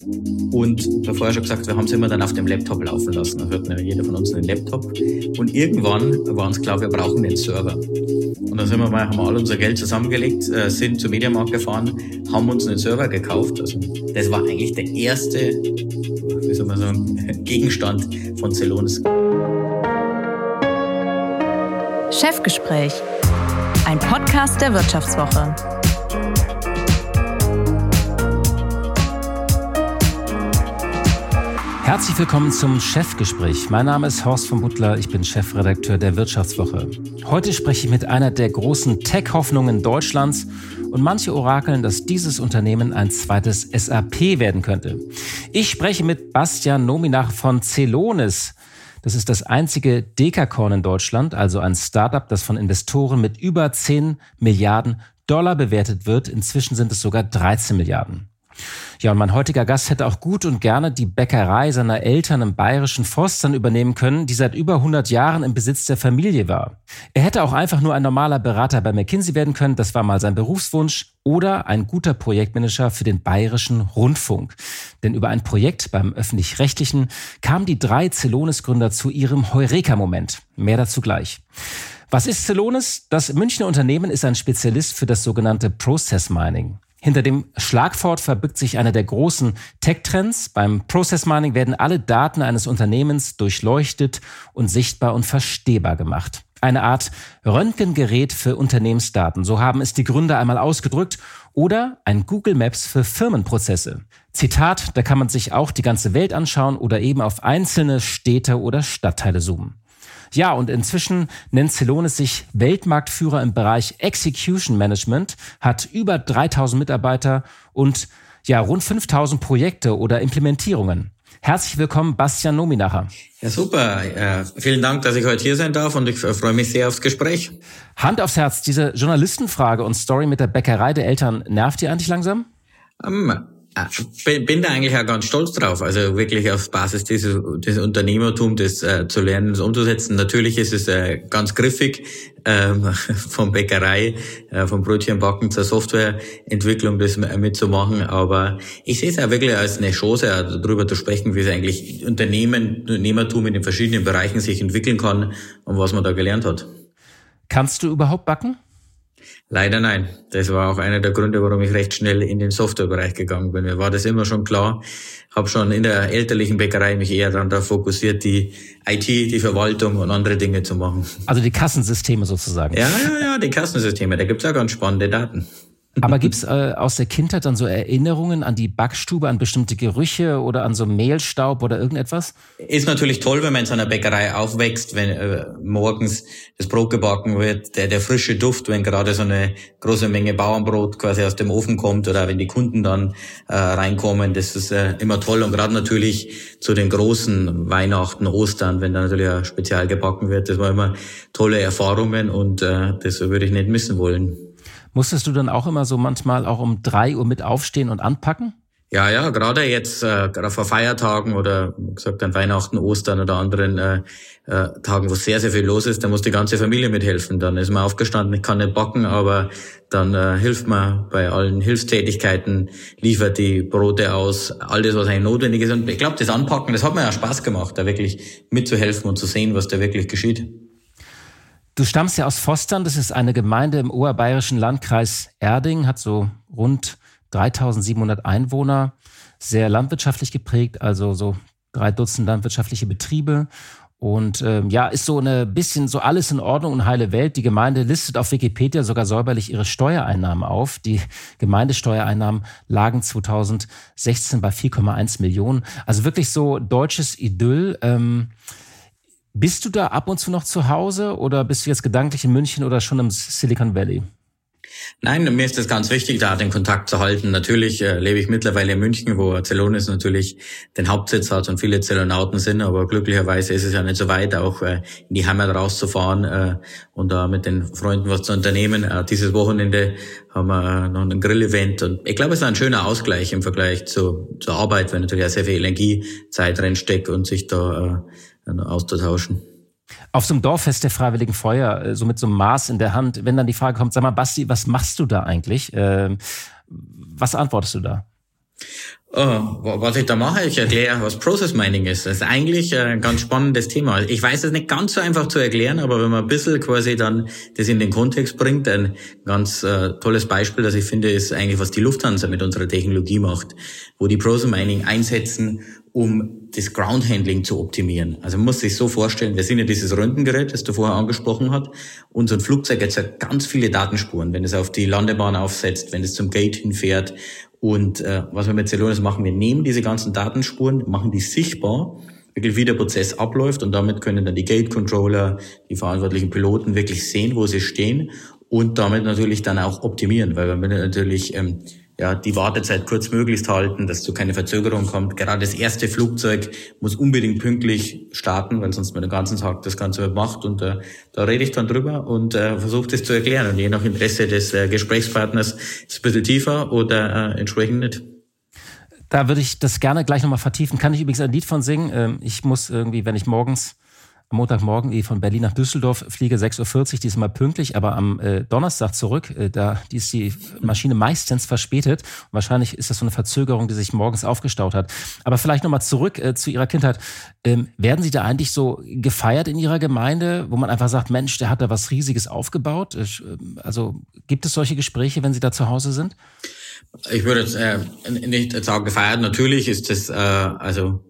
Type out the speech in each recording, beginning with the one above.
Und ich vorher schon gesagt, wir haben es immer dann auf dem Laptop laufen lassen. Da hört ja jeder von uns einen Laptop. Und irgendwann war uns klar, wir brauchen den Server. Und dann sind wir mal, haben wir alle unser Geld zusammengelegt, äh, sind zum Mediamarkt gefahren, haben uns einen Server gekauft. Also das war eigentlich der erste, wie soll man sagen, Gegenstand von Celonis. Chefgespräch, ein Podcast der Wirtschaftswoche. Herzlich willkommen zum Chefgespräch. Mein Name ist Horst von Butler, ich bin Chefredakteur der Wirtschaftswoche. Heute spreche ich mit einer der großen Tech-Hoffnungen Deutschlands und manche orakeln, dass dieses Unternehmen ein zweites SAP werden könnte. Ich spreche mit Bastian Nominach von Celonis. Das ist das einzige Dekakorn in Deutschland, also ein Startup, das von Investoren mit über 10 Milliarden Dollar bewertet wird. Inzwischen sind es sogar 13 Milliarden. Ja, und mein heutiger Gast hätte auch gut und gerne die Bäckerei seiner Eltern im bayerischen Forstern übernehmen können, die seit über 100 Jahren im Besitz der Familie war. Er hätte auch einfach nur ein normaler Berater bei McKinsey werden können, das war mal sein Berufswunsch, oder ein guter Projektmanager für den bayerischen Rundfunk. Denn über ein Projekt beim öffentlich-rechtlichen kamen die drei Celonis-Gründer zu ihrem Heureka-Moment. Mehr dazu gleich. Was ist Celonis? Das Münchner Unternehmen ist ein Spezialist für das sogenannte Process Mining. Hinter dem Schlagwort verbirgt sich einer der großen Tech-Trends. Beim Process Mining werden alle Daten eines Unternehmens durchleuchtet und sichtbar und verstehbar gemacht. Eine Art Röntgengerät für Unternehmensdaten. So haben es die Gründer einmal ausgedrückt. Oder ein Google Maps für Firmenprozesse. Zitat, da kann man sich auch die ganze Welt anschauen oder eben auf einzelne Städte oder Stadtteile zoomen. Ja, und inzwischen nennt Celonis sich Weltmarktführer im Bereich Execution Management, hat über 3000 Mitarbeiter und ja, rund 5000 Projekte oder Implementierungen. Herzlich willkommen, Bastian Nominacher. Ja, super. Äh, vielen Dank, dass ich heute hier sein darf und ich freue mich sehr aufs Gespräch. Hand aufs Herz, diese Journalistenfrage und Story mit der Bäckerei der Eltern nervt ihr eigentlich langsam? Um, ähm, bin, bin da eigentlich auch ganz stolz drauf, also wirklich auf Basis dieses, des Unternehmertums das äh, zu lernen, das umzusetzen. Natürlich ist es äh, ganz griffig, ähm, von Bäckerei, äh, vom Brötchenbacken zur Softwareentwicklung das mitzumachen, aber ich sehe es auch wirklich als eine Chance, darüber zu sprechen, wie es eigentlich Unternehmen, Unternehmertum in den verschiedenen Bereichen sich entwickeln kann und was man da gelernt hat. Kannst du überhaupt backen? Leider nein. Das war auch einer der Gründe, warum ich recht schnell in den Softwarebereich gegangen bin. Mir war das immer schon klar. Habe schon in der elterlichen Bäckerei mich eher darauf fokussiert, die IT, die Verwaltung und andere Dinge zu machen. Also die Kassensysteme sozusagen. Ja, ja, ja, die Kassensysteme. Da gibt's auch ganz spannende Daten. Aber gibt's äh, aus der Kindheit dann so Erinnerungen an die Backstube, an bestimmte Gerüche oder an so Mehlstaub oder irgendetwas? Ist natürlich toll, wenn man in so einer Bäckerei aufwächst, wenn äh, morgens das Brot gebacken wird, der, der frische Duft, wenn gerade so eine große Menge Bauernbrot quasi aus dem Ofen kommt oder wenn die Kunden dann äh, reinkommen, das ist äh, immer toll. Und gerade natürlich zu den großen Weihnachten, Ostern, wenn da natürlich auch spezial gebacken wird, das waren immer tolle Erfahrungen und äh, das würde ich nicht missen wollen. Musstest du dann auch immer so manchmal auch um drei Uhr mit aufstehen und anpacken? Ja, ja, gerade jetzt, äh, gerade vor Feiertagen oder gesagt an Weihnachten, Ostern oder anderen äh, äh, Tagen, wo sehr, sehr viel los ist, da muss die ganze Familie mithelfen. Dann ist man aufgestanden, ich kann nicht backen, aber dann äh, hilft man bei allen Hilfstätigkeiten, liefert die Brote aus, alles, was eigentlich notwendig ist. Und ich glaube, das Anpacken, das hat mir ja Spaß gemacht, da wirklich mitzuhelfen und zu sehen, was da wirklich geschieht. Du stammst ja aus Vostern, das ist eine Gemeinde im oberbayerischen Landkreis Erding, hat so rund 3700 Einwohner, sehr landwirtschaftlich geprägt, also so drei Dutzend landwirtschaftliche Betriebe. Und ähm, ja, ist so eine bisschen so alles in Ordnung und heile Welt. Die Gemeinde listet auf Wikipedia sogar säuberlich ihre Steuereinnahmen auf. Die Gemeindesteuereinnahmen lagen 2016 bei 4,1 Millionen. Also wirklich so deutsches Idyll. Ähm, bist du da ab und zu noch zu Hause oder bist du jetzt gedanklich in München oder schon im Silicon Valley? Nein, mir ist es ganz wichtig, da den Kontakt zu halten. Natürlich äh, lebe ich mittlerweile in München, wo Celonis natürlich den Hauptsitz hat und viele Zelonauten sind, aber glücklicherweise ist es ja nicht so weit, auch äh, in die Heimat rauszufahren äh, und da mit den Freunden was zu unternehmen. Äh, dieses Wochenende haben wir äh, noch ein Grill-Event und ich glaube, es ist ein schöner Ausgleich im Vergleich zu, zur Arbeit, weil natürlich auch sehr viel Energiezeit reinsteckt und sich da äh, auszutauschen. Auf so einem Dorffest der Freiwilligen Feuer, äh, so mit so einem Maß in der Hand, wenn dann die Frage kommt, sag mal, Basti, was machst du da eigentlich? Ähm, was antwortest du da? Oh, was ich da mache, ich erkläre, was Process Mining ist. Das ist eigentlich ein ganz spannendes Thema. Ich weiß es nicht ganz so einfach zu erklären, aber wenn man ein bisschen quasi dann das in den Kontext bringt, ein ganz äh, tolles Beispiel, das ich finde, ist eigentlich, was die Lufthansa mit unserer Technologie macht, wo die Process Mining einsetzen, um das Ground Handling zu optimieren. Also man muss sich so vorstellen, wir sind ja dieses Röntgengerät, das du vorher angesprochen hast, ein Flugzeug hat ja ganz viele Datenspuren, wenn es auf die Landebahn aufsetzt, wenn es zum Gate hinfährt und äh, was wir mit Celonis machen, wir nehmen diese ganzen Datenspuren, machen die sichtbar, wirklich wie der Prozess abläuft und damit können dann die Gate Controller, die verantwortlichen Piloten wirklich sehen, wo sie stehen und damit natürlich dann auch optimieren, weil wir natürlich ähm, ja, die Wartezeit kurz möglichst halten, dass zu keine Verzögerung kommt. Gerade das erste Flugzeug muss unbedingt pünktlich starten, weil sonst man den ganzen Tag das Ganze macht. Und äh, da rede ich dann drüber und äh, versuche das zu erklären. Und je nach Interesse des äh, Gesprächspartners ist es ein bisschen tiefer oder äh, entsprechend nicht. Da würde ich das gerne gleich nochmal vertiefen. Kann ich übrigens ein Lied von singen? Ähm, ich muss irgendwie, wenn ich morgens am Montagmorgen die von Berlin nach Düsseldorf fliege 6.40 Uhr, diesmal pünktlich, aber am äh, Donnerstag zurück, äh, da die ist die Maschine meistens verspätet. Und wahrscheinlich ist das so eine Verzögerung, die sich morgens aufgestaut hat. Aber vielleicht nochmal zurück äh, zu Ihrer Kindheit. Ähm, werden Sie da eigentlich so gefeiert in Ihrer Gemeinde, wo man einfach sagt, Mensch, der hat da was Riesiges aufgebaut? Äh, also gibt es solche Gespräche, wenn Sie da zu Hause sind? Ich würde äh, nicht sagen gefeiert. Natürlich ist das äh, also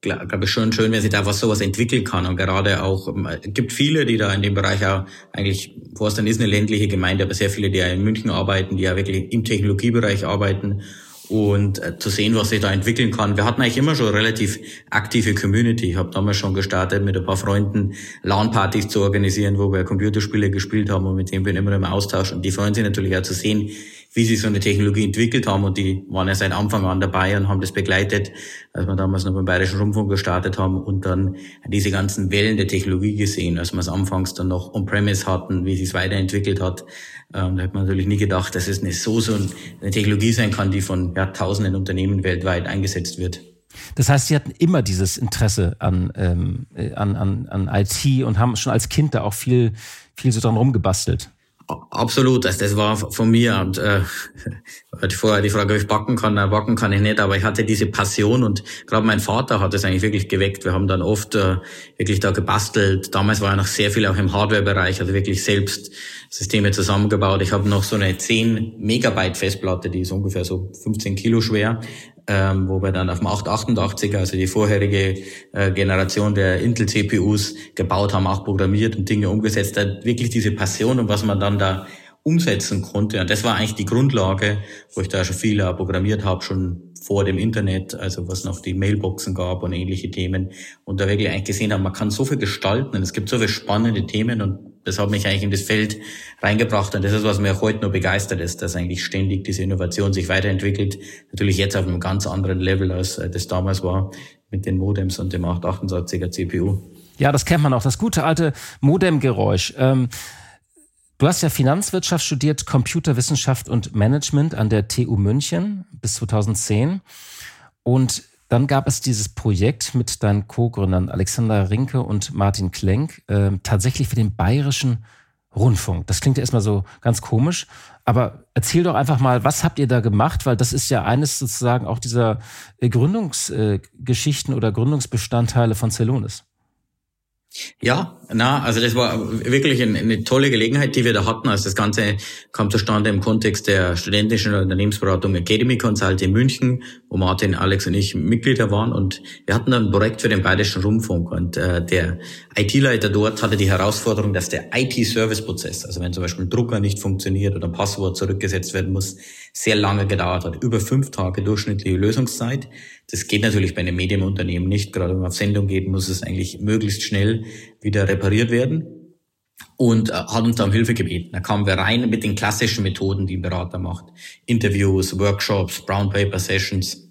glaube ich schon schön, wenn sich da was sowas entwickeln kann. Und gerade auch, ähm, es gibt viele, die da in dem Bereich auch eigentlich, Forstern ist eine ländliche Gemeinde, aber sehr viele, die ja in München arbeiten, die ja wirklich im Technologiebereich arbeiten und äh, zu sehen, was sich da entwickeln kann. Wir hatten eigentlich immer schon relativ aktive Community. Ich habe damals schon gestartet, mit ein paar Freunden LAN-Partys zu organisieren, wo wir Computerspiele gespielt haben und mit denen bin ich immer im Austausch. Und die freuen sich natürlich auch zu sehen, wie sie so eine Technologie entwickelt haben und die waren ja seit Anfang an dabei und haben das begleitet, als wir damals noch beim Bayerischen Rundfunk gestartet haben und dann diese ganzen Wellen der Technologie gesehen, als wir es anfangs dann noch on-premise hatten, wie sich es weiterentwickelt hat. Ähm, da hat man natürlich nie gedacht, dass es eine so so eine Technologie sein kann, die von ja, tausenden Unternehmen weltweit eingesetzt wird. Das heißt, Sie hatten immer dieses Interesse an, ähm, äh, an, an, an IT und haben schon als Kind da auch viel, viel so dran rumgebastelt. Absolut, also das war von mir und äh, vorher die Frage, ob ich backen kann, na, backen kann ich nicht, aber ich hatte diese Passion und gerade mein Vater hat es eigentlich wirklich geweckt. Wir haben dann oft äh, wirklich da gebastelt. Damals war ja noch sehr viel auch im Hardware-Bereich, also wirklich selbst Systeme zusammengebaut. Ich habe noch so eine 10 Megabyte Festplatte, die ist ungefähr so 15 Kilo schwer, ähm, wo wir dann auf dem 888er, also die vorherige äh, Generation der Intel-CPUs gebaut haben, auch programmiert und Dinge umgesetzt hat. Wirklich diese Passion und was man dann da umsetzen konnte. Und das war eigentlich die Grundlage, wo ich da schon viel programmiert habe, schon vor dem Internet, also was noch die Mailboxen gab und ähnliche Themen. Und da wirklich eigentlich gesehen haben, man kann so viel gestalten und es gibt so viele spannende Themen und das hat mich eigentlich in das Feld reingebracht und das ist, was mir heute nur begeistert ist, dass eigentlich ständig diese Innovation sich weiterentwickelt. Natürlich jetzt auf einem ganz anderen Level, als äh, das damals war mit den Modems und dem 868er CPU. Ja, das kennt man auch, das gute alte Modemgeräusch. Ähm, du hast ja Finanzwirtschaft studiert, Computerwissenschaft und Management an der TU München bis 2010 und dann gab es dieses Projekt mit deinen Co-Gründern Alexander Rinke und Martin Klenk, äh, tatsächlich für den Bayerischen Rundfunk. Das klingt ja erstmal so ganz komisch, aber erzähl doch einfach mal, was habt ihr da gemacht? Weil das ist ja eines sozusagen auch dieser äh, Gründungsgeschichten äh, oder Gründungsbestandteile von Celonis. Ja, na, also das war wirklich eine, eine, tolle Gelegenheit, die wir da hatten. Also das Ganze kam zustande im Kontext der studentischen Unternehmensberatung Academy Consult in München, wo Martin, Alex und ich Mitglieder waren. Und wir hatten dann ein Projekt für den Bayerischen Rundfunk. Und äh, der IT-Leiter dort hatte die Herausforderung, dass der IT-Service-Prozess, also wenn zum Beispiel ein Drucker nicht funktioniert oder ein Passwort zurückgesetzt werden muss, sehr lange gedauert hat. Über fünf Tage durchschnittliche Lösungszeit. Das geht natürlich bei einem Medienunternehmen nicht. Gerade wenn man auf Sendung geht, muss es eigentlich möglichst schnell wieder repariert werden. Und äh, hat uns da um Hilfe gebeten. Da kamen wir rein mit den klassischen Methoden, die ein Berater macht. Interviews, Workshops, Brown Paper Sessions.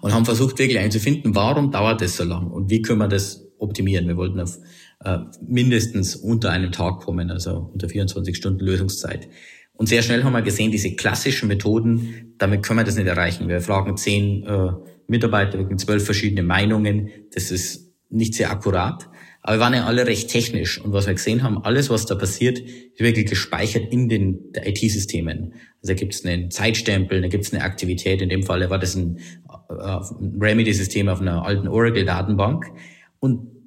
Und haben versucht, wirklich einzufinden, warum dauert das so lang und wie können wir das optimieren. Wir wollten auf äh, mindestens unter einem Tag kommen, also unter 24 Stunden Lösungszeit. Und sehr schnell haben wir gesehen, diese klassischen Methoden, damit können wir das nicht erreichen. Wir fragen zehn äh, Mitarbeiter wegen zwölf verschiedene Meinungen. Das ist nicht sehr akkurat. Aber wir waren ja alle recht technisch. Und was wir gesehen haben, alles, was da passiert, ist wirklich gespeichert in den IT-Systemen. Also da gibt es einen Zeitstempel, da gibt es eine Aktivität. In dem Fall war das ein, äh, ein Remedy-System auf einer alten Oracle-Datenbank. Und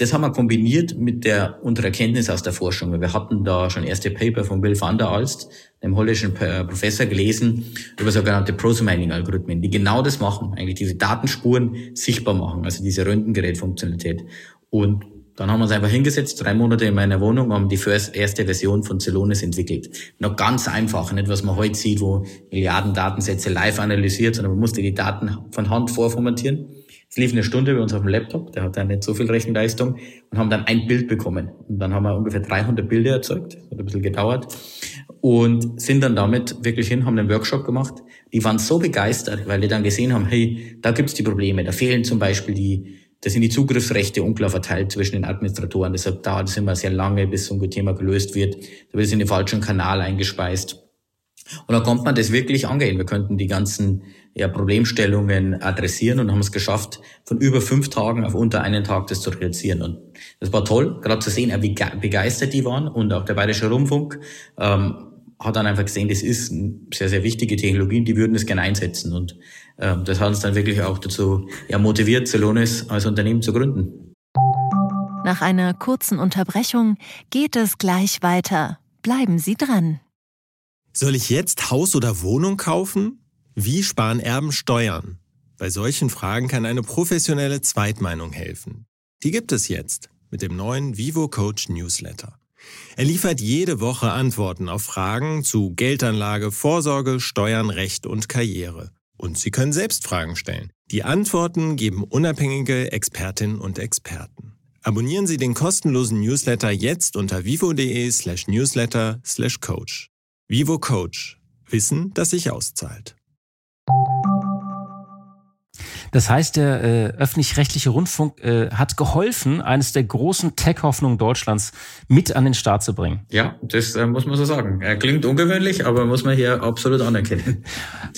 das haben wir kombiniert mit der unserer Erkenntnis aus der Forschung. Wir hatten da schon erste Paper von Bill van der Alst, einem holländischen Professor, gelesen über sogenannte Prosemining-Algorithmen, die genau das machen, eigentlich diese Datenspuren sichtbar machen, also diese Röntgengerätfunktionalität. Und dann haben wir uns einfach hingesetzt, drei Monate in meiner Wohnung, haben die erste Version von Celonis entwickelt. Noch ganz einfach, nicht was man heute sieht, wo Milliarden Datensätze live analysiert, sondern man musste die Daten von Hand vorformatieren es lief eine Stunde bei uns auf dem Laptop, der hat ja nicht so viel Rechenleistung und haben dann ein Bild bekommen. Und dann haben wir ungefähr 300 Bilder erzeugt, hat ein bisschen gedauert und sind dann damit wirklich hin, haben einen Workshop gemacht. Die waren so begeistert, weil die dann gesehen haben, hey, da gibt's die Probleme, da fehlen zum Beispiel die, da sind die Zugriffsrechte unklar verteilt zwischen den Administratoren, deshalb dauert es immer sehr lange, bis so ein Thema gelöst wird, da wird es in den falschen Kanal eingespeist. Und dann konnte man das wirklich angehen. Wir könnten die ganzen ja, Problemstellungen adressieren und haben es geschafft, von über fünf Tagen auf unter einen Tag das zu reduzieren. Und das war toll, gerade zu sehen, wie begeistert die waren. Und auch der Bayerische Rundfunk ähm, hat dann einfach gesehen, das ist eine sehr, sehr wichtige Technologie und die würden es gerne einsetzen. Und ähm, das hat uns dann wirklich auch dazu ja, motiviert, Celonis als Unternehmen zu gründen. Nach einer kurzen Unterbrechung geht es gleich weiter. Bleiben Sie dran. Soll ich jetzt Haus oder Wohnung kaufen? Wie sparen Erben Steuern? Bei solchen Fragen kann eine professionelle Zweitmeinung helfen. Die gibt es jetzt mit dem neuen Vivo Coach Newsletter. Er liefert jede Woche Antworten auf Fragen zu Geldanlage, Vorsorge, Steuern, Recht und Karriere. Und Sie können selbst Fragen stellen. Die Antworten geben unabhängige Expertinnen und Experten. Abonnieren Sie den kostenlosen Newsletter jetzt unter vivo.de slash newsletter slash coach. Vivo Coach. Wissen, das sich auszahlt. Das heißt, der äh, öffentlich-rechtliche Rundfunk äh, hat geholfen, eines der großen Tech-Hoffnungen Deutschlands mit an den Start zu bringen. Ja, das äh, muss man so sagen. Er klingt ungewöhnlich, aber muss man hier absolut anerkennen.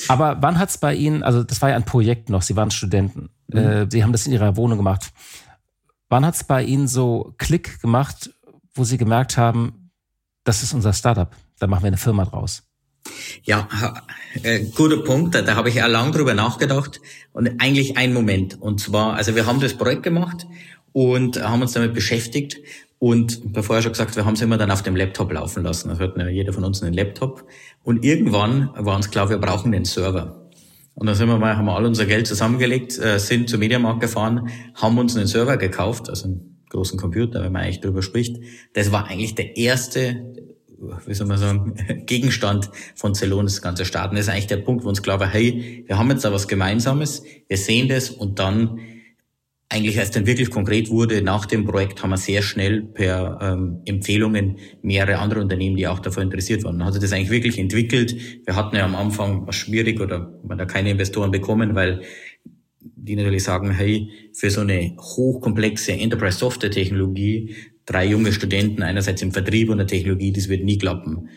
Aber wann hat es bei Ihnen, also das war ja ein Projekt noch, Sie waren Studenten, mhm. äh, Sie haben das in Ihrer Wohnung gemacht. Wann hat es bei Ihnen so Klick gemacht, wo Sie gemerkt haben, das ist unser Startup? da machen wir eine Firma draus. Ja, äh, guter Punkt. Da, da habe ich ja lang drüber nachgedacht und eigentlich ein Moment. Und zwar, also wir haben das Projekt gemacht und haben uns damit beschäftigt. Und bevor ich schon gesagt, wir haben es immer dann auf dem Laptop laufen lassen. Also ja jeder von uns einen Laptop. Und irgendwann war uns klar, wir brauchen den Server. Und dann sind wir mal, haben wir all unser Geld zusammengelegt, äh, sind zum Mediamarkt gefahren, haben uns einen Server gekauft, also einen großen Computer, wenn man eigentlich drüber spricht. Das war eigentlich der erste wie soll man sagen, Gegenstand von Celonis das ganze Staaten. Das ist eigentlich der Punkt, wo uns klar war, hey, wir haben jetzt da was Gemeinsames, wir sehen das und dann eigentlich als dann wirklich konkret wurde, nach dem Projekt haben wir sehr schnell per ähm, Empfehlungen mehrere andere Unternehmen, die auch davor interessiert waren. Hat sich das eigentlich wirklich entwickelt. Wir hatten ja am Anfang was schwierig oder man da keine Investoren bekommen, weil die natürlich sagen, hey, für so eine hochkomplexe Enterprise Software Technologie drei junge Studenten einerseits im Vertrieb und der Technologie, das wird nie klappen.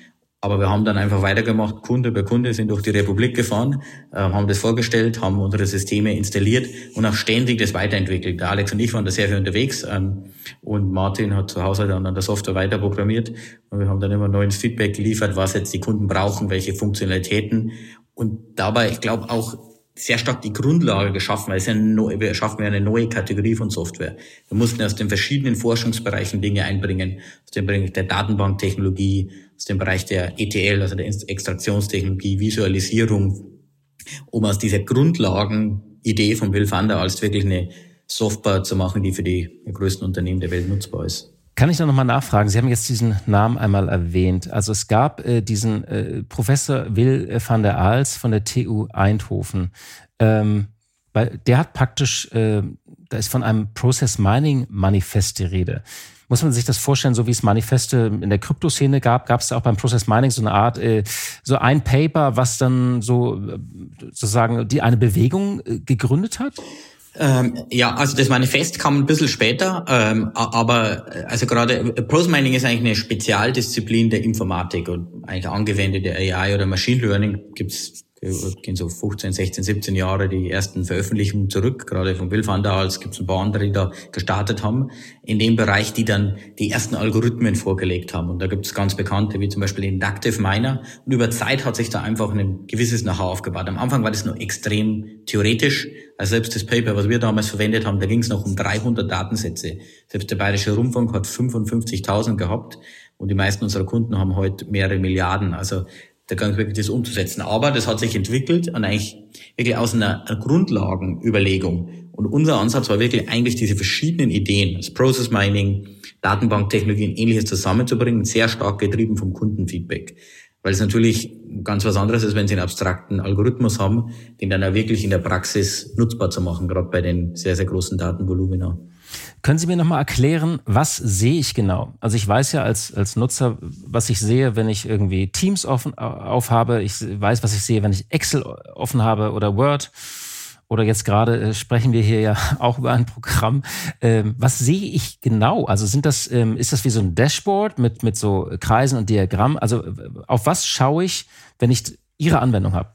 Aber wir haben dann einfach weitergemacht, Kunde bei Kunde, sind durch die Republik gefahren, äh, haben das vorgestellt, haben unsere Systeme installiert und auch ständig das weiterentwickelt. Der Alex und ich waren da sehr viel unterwegs ähm, und Martin hat zu Hause dann an der Software weiter programmiert und wir haben dann immer neues Feedback geliefert, was jetzt die Kunden brauchen, welche Funktionalitäten und dabei, ich glaube auch sehr stark die Grundlage geschaffen, weil es ja neu, wir schaffen ja eine neue Kategorie von Software. Wir mussten aus den verschiedenen Forschungsbereichen Dinge einbringen, aus dem Bereich der Datenbanktechnologie, aus dem Bereich der ETL, also der Extraktionstechnologie, Visualisierung, um aus dieser Grundlagenidee von Will van als wirklich eine Software zu machen, die für die größten Unternehmen der Welt nutzbar ist. Kann ich noch mal nachfragen? Sie haben jetzt diesen Namen einmal erwähnt. Also es gab äh, diesen äh, Professor Will van der Aals von der TU Eindhoven. Ähm, weil der hat praktisch, äh, da ist von einem Process Mining Manifest die Rede. Muss man sich das vorstellen, so wie es Manifeste in der Kryptoszene gab, gab es auch beim Process Mining so eine Art, äh, so ein Paper, was dann so äh, sozusagen die eine Bewegung äh, gegründet hat? Ähm, ja, also das Manifest kam ein bisschen später, ähm, aber äh, also gerade äh, Prose Mining ist eigentlich eine Spezialdisziplin der Informatik und eigentlich angewendete AI oder Machine Learning gibt's gehen so 15, 16, 17 Jahre die ersten Veröffentlichungen zurück, gerade von Will van der Als gibt es ein paar andere, die da gestartet haben, in dem Bereich, die dann die ersten Algorithmen vorgelegt haben. Und da gibt es ganz bekannte, wie zum Beispiel den Inductive Miner. Und über Zeit hat sich da einfach ein gewisses Know-how aufgebaut. Am Anfang war das nur extrem theoretisch. Also selbst das Paper, was wir damals verwendet haben, da ging es noch um 300 Datensätze. Selbst der Bayerische Rundfunk hat 55.000 gehabt. Und die meisten unserer Kunden haben heute mehrere Milliarden. Also der Gang wirklich das umzusetzen. Aber das hat sich entwickelt und eigentlich wirklich aus einer, Grundlagenüberlegung. Und unser Ansatz war wirklich eigentlich diese verschiedenen Ideen, das Process Mining, Datenbanktechnologien, ähnliches zusammenzubringen, sehr stark getrieben vom Kundenfeedback. Weil es natürlich ganz was anderes ist, wenn Sie einen abstrakten Algorithmus haben, den dann auch wirklich in der Praxis nutzbar zu machen, gerade bei den sehr, sehr großen Datenvolumina. Können Sie mir nochmal erklären, was sehe ich genau? Also ich weiß ja als, als Nutzer, was ich sehe, wenn ich irgendwie Teams offen, aufhabe. Ich weiß, was ich sehe, wenn ich Excel offen habe oder Word. Oder jetzt gerade äh, sprechen wir hier ja auch über ein Programm. Ähm, was sehe ich genau? Also sind das, ähm, ist das wie so ein Dashboard mit, mit so Kreisen und Diagrammen? Also auf was schaue ich, wenn ich Ihre Anwendung habe?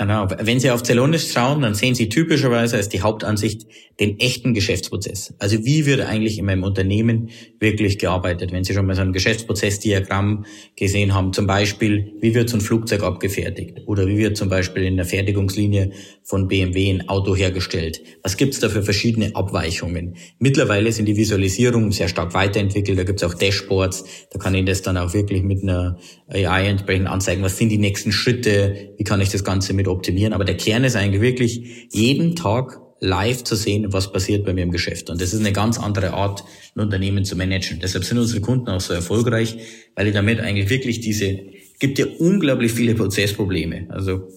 Genau. Wenn Sie auf Celonis schauen, dann sehen Sie typischerweise als die Hauptansicht den echten Geschäftsprozess. Also wie wird eigentlich in meinem Unternehmen wirklich gearbeitet? Wenn Sie schon mal so ein Geschäftsprozessdiagramm gesehen haben, zum Beispiel, wie wird so ein Flugzeug abgefertigt? Oder wie wird zum Beispiel in der Fertigungslinie von BMW ein Auto hergestellt? Was gibt es da für verschiedene Abweichungen? Mittlerweile sind die Visualisierungen sehr stark weiterentwickelt. Da gibt es auch Dashboards. Da kann ich das dann auch wirklich mit einer AI entsprechend anzeigen. Was sind die nächsten Schritte? Wie kann ich das Ganze mit optimieren? Aber der Kern ist eigentlich wirklich jeden Tag live zu sehen, was passiert bei mir im Geschäft. Und das ist eine ganz andere Art, ein Unternehmen zu managen. Deshalb sind unsere Kunden auch so erfolgreich, weil die damit eigentlich wirklich diese, gibt ja unglaublich viele Prozessprobleme. Also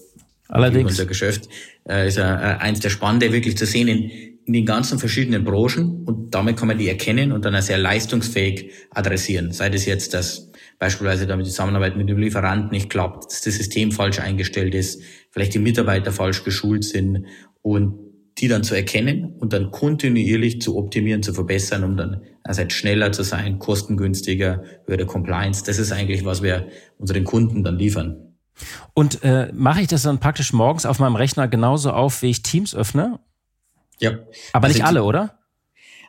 Allerdings. Unser Geschäft äh, ist äh, eins der Spannende, wirklich zu sehen in, in den ganzen verschiedenen Branchen und damit kann man die erkennen und dann auch sehr leistungsfähig adressieren. Sei das jetzt, dass beispielsweise damit die Zusammenarbeit mit dem Lieferanten nicht klappt, dass das System falsch eingestellt ist, vielleicht die Mitarbeiter falsch geschult sind und die dann zu erkennen und dann kontinuierlich zu optimieren, zu verbessern, um dann also schneller zu sein, kostengünstiger, höhere Compliance. Das ist eigentlich, was wir unseren Kunden dann liefern. Und äh, mache ich das dann praktisch morgens auf meinem Rechner genauso auf, wie ich Teams öffne? Ja. Aber also nicht alle, oder?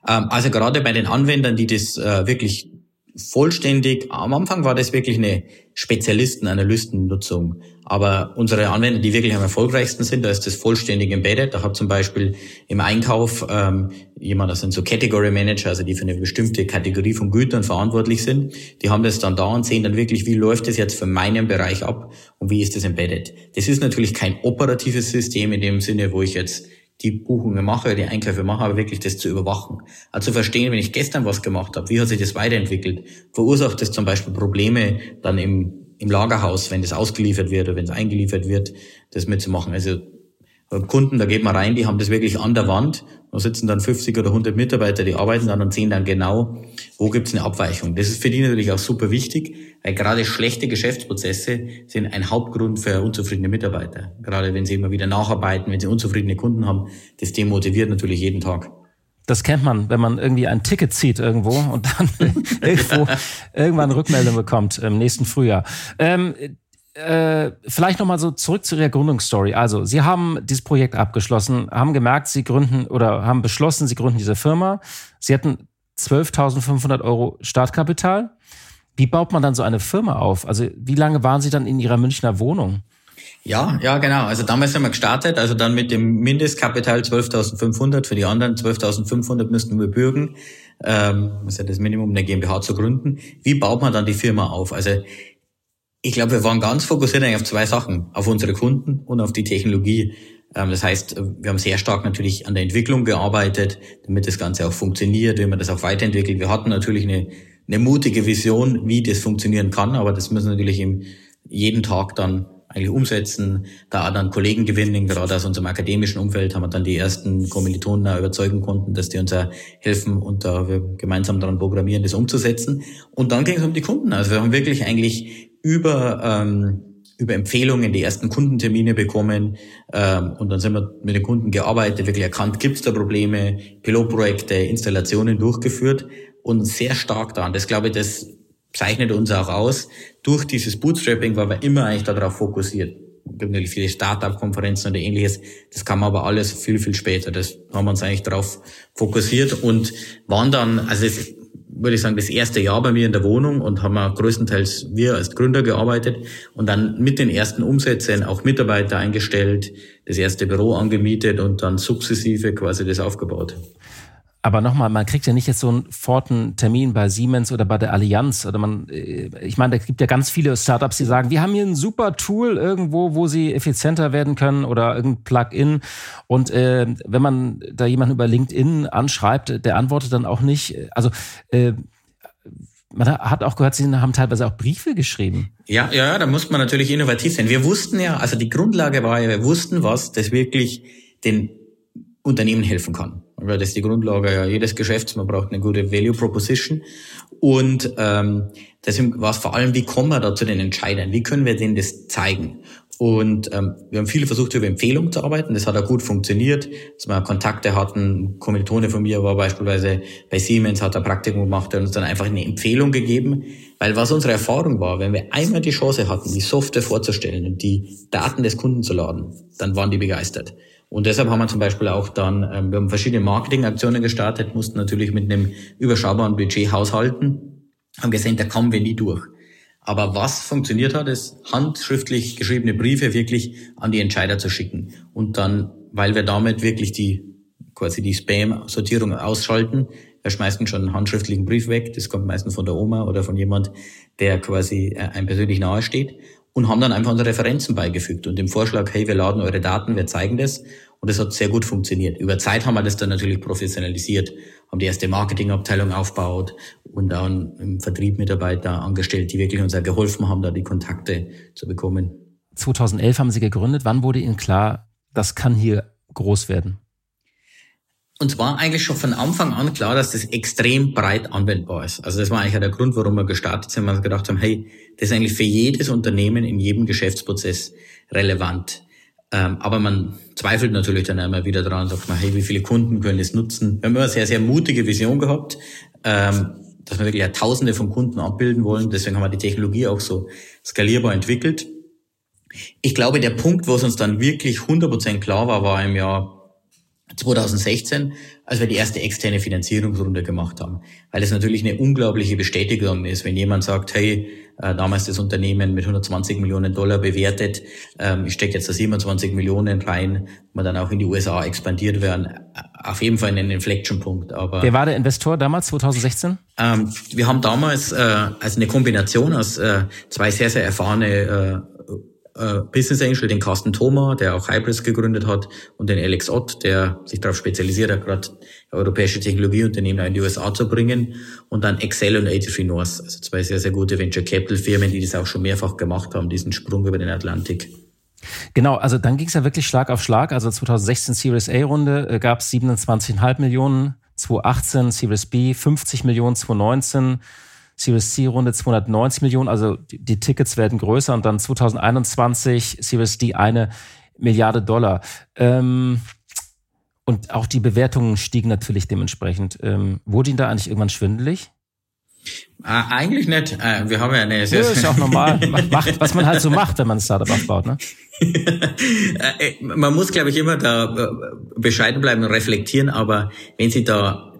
Ähm, also gerade bei den Anwendern, die das äh, wirklich vollständig, am Anfang war das wirklich eine Spezialisten-Analysten-Nutzung. Aber unsere Anwender, die wirklich am erfolgreichsten sind, da ist das vollständig embedded. Da hat zum Beispiel im Einkauf ähm, jemand, das sind so Category Manager, also die für eine bestimmte Kategorie von Gütern verantwortlich sind. Die haben das dann da und sehen dann wirklich, wie läuft das jetzt für meinen Bereich ab und wie ist das embedded. Das ist natürlich kein operatives System in dem Sinne, wo ich jetzt die Buchungen mache, die Einkäufe mache, aber wirklich das zu überwachen. Also zu verstehen, wenn ich gestern was gemacht habe, wie hat sich das weiterentwickelt? Verursacht das zum Beispiel Probleme dann im, im Lagerhaus, wenn das ausgeliefert wird oder wenn es eingeliefert wird, das mitzumachen. Also Kunden, da geht man rein, die haben das wirklich an der Wand. Da sitzen dann 50 oder 100 Mitarbeiter, die arbeiten dann und sehen dann genau, wo gibt es eine Abweichung. Das ist für die natürlich auch super wichtig, weil gerade schlechte Geschäftsprozesse sind ein Hauptgrund für unzufriedene Mitarbeiter. Gerade wenn sie immer wieder nacharbeiten, wenn sie unzufriedene Kunden haben, das demotiviert natürlich jeden Tag. Das kennt man, wenn man irgendwie ein Ticket zieht irgendwo und dann irgendwo irgendwann Rückmeldung bekommt im nächsten Frühjahr. Ähm, äh, vielleicht nochmal so zurück zu Ihrer Gründungsstory. Also, Sie haben dieses Projekt abgeschlossen, haben gemerkt, Sie gründen oder haben beschlossen, Sie gründen diese Firma. Sie hatten 12.500 Euro Startkapital. Wie baut man dann so eine Firma auf? Also, wie lange waren Sie dann in Ihrer Münchner Wohnung? Ja, ja, genau. Also damals haben wir gestartet, also dann mit dem Mindestkapital 12.500, für die anderen 12.500 müssten wir bürgen. Ähm, das ist ja das Minimum, eine GmbH zu gründen. Wie baut man dann die Firma auf? Also ich glaube, wir waren ganz fokussiert eigentlich auf zwei Sachen, auf unsere Kunden und auf die Technologie. Ähm, das heißt, wir haben sehr stark natürlich an der Entwicklung gearbeitet, damit das Ganze auch funktioniert, wie man das auch weiterentwickelt. Wir hatten natürlich eine, eine mutige Vision, wie das funktionieren kann, aber das müssen wir natürlich jeden Tag dann eigentlich umsetzen, da dann Kollegen gewinnen, gerade aus unserem akademischen Umfeld haben wir dann die ersten Kommilitonen überzeugen konnten, dass die uns helfen und da wir gemeinsam daran programmieren, das umzusetzen. Und dann ging es um die Kunden. Also wir haben wirklich eigentlich über, ähm, über Empfehlungen die ersten Kundentermine bekommen ähm, und dann sind wir mit den Kunden gearbeitet, wirklich erkannt, gibt es da Probleme, Pilotprojekte, Installationen durchgeführt und sehr stark daran. Das glaube ich, das zeichnet uns auch aus. Durch dieses Bootstrapping war wir immer eigentlich darauf fokussiert. gibt natürlich viele Startup-Konferenzen oder ähnliches. Das kam aber alles viel, viel später. Das haben wir uns eigentlich darauf fokussiert und waren dann, also das, würde ich sagen, das erste Jahr bei mir in der Wohnung und haben wir größtenteils wir als Gründer gearbeitet und dann mit den ersten Umsätzen auch Mitarbeiter eingestellt, das erste Büro angemietet und dann sukzessive quasi das aufgebaut. Aber nochmal, man kriegt ja nicht jetzt so einen forten Termin bei Siemens oder bei der Allianz. Oder man, äh, ich meine, da gibt ja ganz viele Startups, die sagen, wir haben hier ein super Tool irgendwo, wo sie effizienter werden können oder irgendein Plugin. Und äh, wenn man da jemanden über LinkedIn anschreibt, der antwortet dann auch nicht. Also äh, man hat auch gehört, sie haben teilweise auch Briefe geschrieben. Ja, ja, da muss man natürlich innovativ sein. Wir wussten ja, also die Grundlage war ja, wir wussten was, das wirklich den Unternehmen helfen kann. Weil das ist die Grundlage ja jedes Geschäfts. Man braucht eine gute Value Proposition. Und ähm, deswegen war es vor allem, wie kommen wir da zu den Entscheidern? Wie können wir denen das zeigen? Und ähm, wir haben viele versucht, über Empfehlungen zu arbeiten. Das hat auch gut funktioniert, dass wir Kontakte hatten. Kommilitone von mir war beispielsweise bei Siemens, hat ein Praktikum gemacht und uns dann einfach eine Empfehlung gegeben. Weil was unsere Erfahrung war, wenn wir einmal die Chance hatten, die Software vorzustellen und die Daten des Kunden zu laden, dann waren die begeistert. Und deshalb haben wir zum Beispiel auch dann, ähm, wir haben verschiedene Marketingaktionen gestartet, mussten natürlich mit einem überschaubaren Budget haushalten, haben gesehen, da kommen wir nie durch. Aber was funktioniert hat, ist handschriftlich geschriebene Briefe wirklich an die Entscheider zu schicken. Und dann, weil wir damit wirklich die, quasi die Spam-Sortierung ausschalten, wir schmeißen schon einen handschriftlichen Brief weg, das kommt meistens von der Oma oder von jemand, der quasi äh, einem persönlich nahe steht und haben dann einfach unsere Referenzen beigefügt und dem Vorschlag, hey, wir laden eure Daten, wir zeigen das. Und das hat sehr gut funktioniert. Über Zeit haben wir das dann natürlich professionalisiert, haben die erste Marketingabteilung aufgebaut und dann im Vertrieb Mitarbeiter angestellt, die wirklich uns ja geholfen haben, da die Kontakte zu bekommen. 2011 haben Sie gegründet. Wann wurde Ihnen klar, das kann hier groß werden? Uns war eigentlich schon von Anfang an klar, dass das extrem breit anwendbar ist. Also das war eigentlich der Grund, warum wir gestartet sind, weil wir gedacht haben, hey, das ist eigentlich für jedes Unternehmen in jedem Geschäftsprozess relevant. Ähm, aber man zweifelt natürlich dann immer wieder dran, sagt man, hey, wie viele Kunden können das nutzen? Wir haben immer eine sehr, sehr mutige Vision gehabt, ähm, dass wir wirklich Tausende von Kunden abbilden wollen. Deswegen haben wir die Technologie auch so skalierbar entwickelt. Ich glaube, der Punkt, wo es uns dann wirklich 100% klar war, war im Jahr 2016, als wir die erste externe Finanzierungsrunde gemacht haben. Weil es natürlich eine unglaubliche Bestätigung ist, wenn jemand sagt, hey, äh, damals das Unternehmen mit 120 Millionen Dollar bewertet, ähm, ich stecke jetzt da 27 Millionen rein, wir dann auch in die USA expandiert werden. Äh, auf jeden Fall einen Inflection-Punkt. Aber Wer war der Investor damals, 2016? Ähm, wir haben damals äh, also eine Kombination aus äh, zwei sehr, sehr erfahrene äh, äh, Business Angel, den Carsten Thoma, der auch Hybrids gegründet hat, und den Alex Ott, der sich darauf spezialisiert hat, gerade europäische Technologieunternehmen in die USA zu bringen. Und dann Excel und 83 North, also zwei sehr, sehr gute Venture Capital Firmen, die das auch schon mehrfach gemacht haben, diesen Sprung über den Atlantik. Genau, also dann ging es ja wirklich Schlag auf Schlag. Also 2016 Series A-Runde äh, gab es 27,5 Millionen, 2018 Series B 50 Millionen, 2019 Series C Runde 290 Millionen, also die, die Tickets werden größer und dann 2021 Series D eine Milliarde Dollar. Ähm, und auch die Bewertungen stiegen natürlich dementsprechend. Ähm, wurde Ihnen da eigentlich irgendwann schwindelig? Äh, eigentlich nicht. Äh, wir haben ja eine sehr. Ja, ist auch normal. macht, was man halt so macht, wenn man ein Startup aufbaut, ne? Äh, man muss, glaube ich, immer da bescheiden bleiben und reflektieren, aber wenn Sie da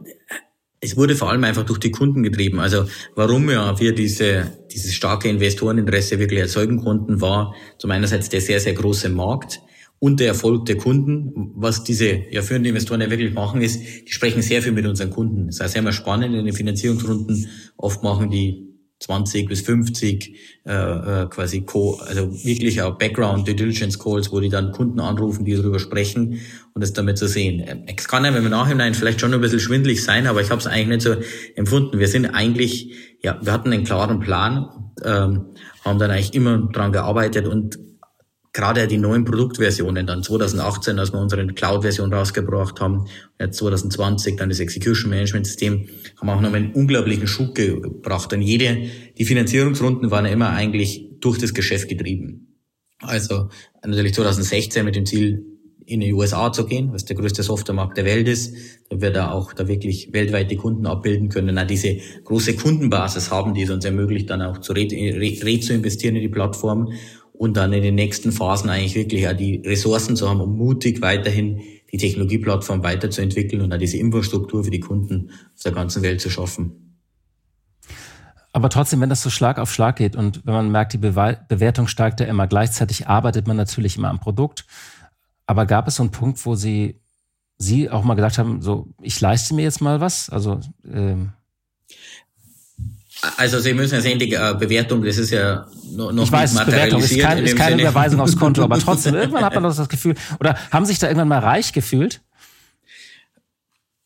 es wurde vor allem einfach durch die Kunden getrieben. Also warum ja wir diese, dieses starke Investoreninteresse wirklich erzeugen konnten, war zum einerseits der sehr, sehr große Markt und der Erfolg der Kunden. Was diese ja, führenden Investoren ja wirklich machen, ist, die sprechen sehr viel mit unseren Kunden. Das heißt, sehr spannend in den Finanzierungsrunden. Oft machen die 20 bis 50 äh, äh, quasi Co also wirklich auch Background Due Diligence Calls, wo die dann Kunden anrufen, die darüber sprechen und das damit zu sehen. Ähm, es kann einem im Nachhinein vielleicht schon ein bisschen schwindlig sein, aber ich habe es eigentlich nicht so empfunden. Wir sind eigentlich, ja, wir hatten einen klaren Plan, ähm, haben dann eigentlich immer dran gearbeitet und gerade die neuen Produktversionen, dann 2018, als wir unsere Cloud-Version rausgebracht haben, jetzt 2020 dann das Execution Management System, haben auch nochmal einen unglaublichen Schub gebracht. Und jede, die Finanzierungsrunden waren immer eigentlich durch das Geschäft getrieben. Also natürlich 2016 mit dem Ziel, in die USA zu gehen, was der größte Softwaremarkt der Welt ist, da wir da auch da wirklich weltweit die Kunden abbilden können, auch diese große Kundenbasis haben, die es uns ermöglicht, dann auch zu re, re, re zu investieren in die Plattform und dann in den nächsten Phasen eigentlich wirklich auch die Ressourcen zu haben, um mutig weiterhin die Technologieplattform weiterzuentwickeln und auch diese Infrastruktur für die Kunden auf der ganzen Welt zu schaffen. Aber trotzdem, wenn das so Schlag auf Schlag geht und wenn man merkt, die Bewertung steigt ja immer, gleichzeitig arbeitet man natürlich immer am Produkt. Aber gab es so einen Punkt, wo Sie, Sie auch mal gedacht haben, so, ich leiste mir jetzt mal was? Also, ähm also Sie müssen ja sehen, die äh, Bewertung, das ist ja noch, ich weiß, nicht Bewertung ist, kein, ist keine Sinne. Überweisung aufs Konto, aber trotzdem, irgendwann hat man doch das Gefühl, oder haben sich da irgendwann mal reich gefühlt?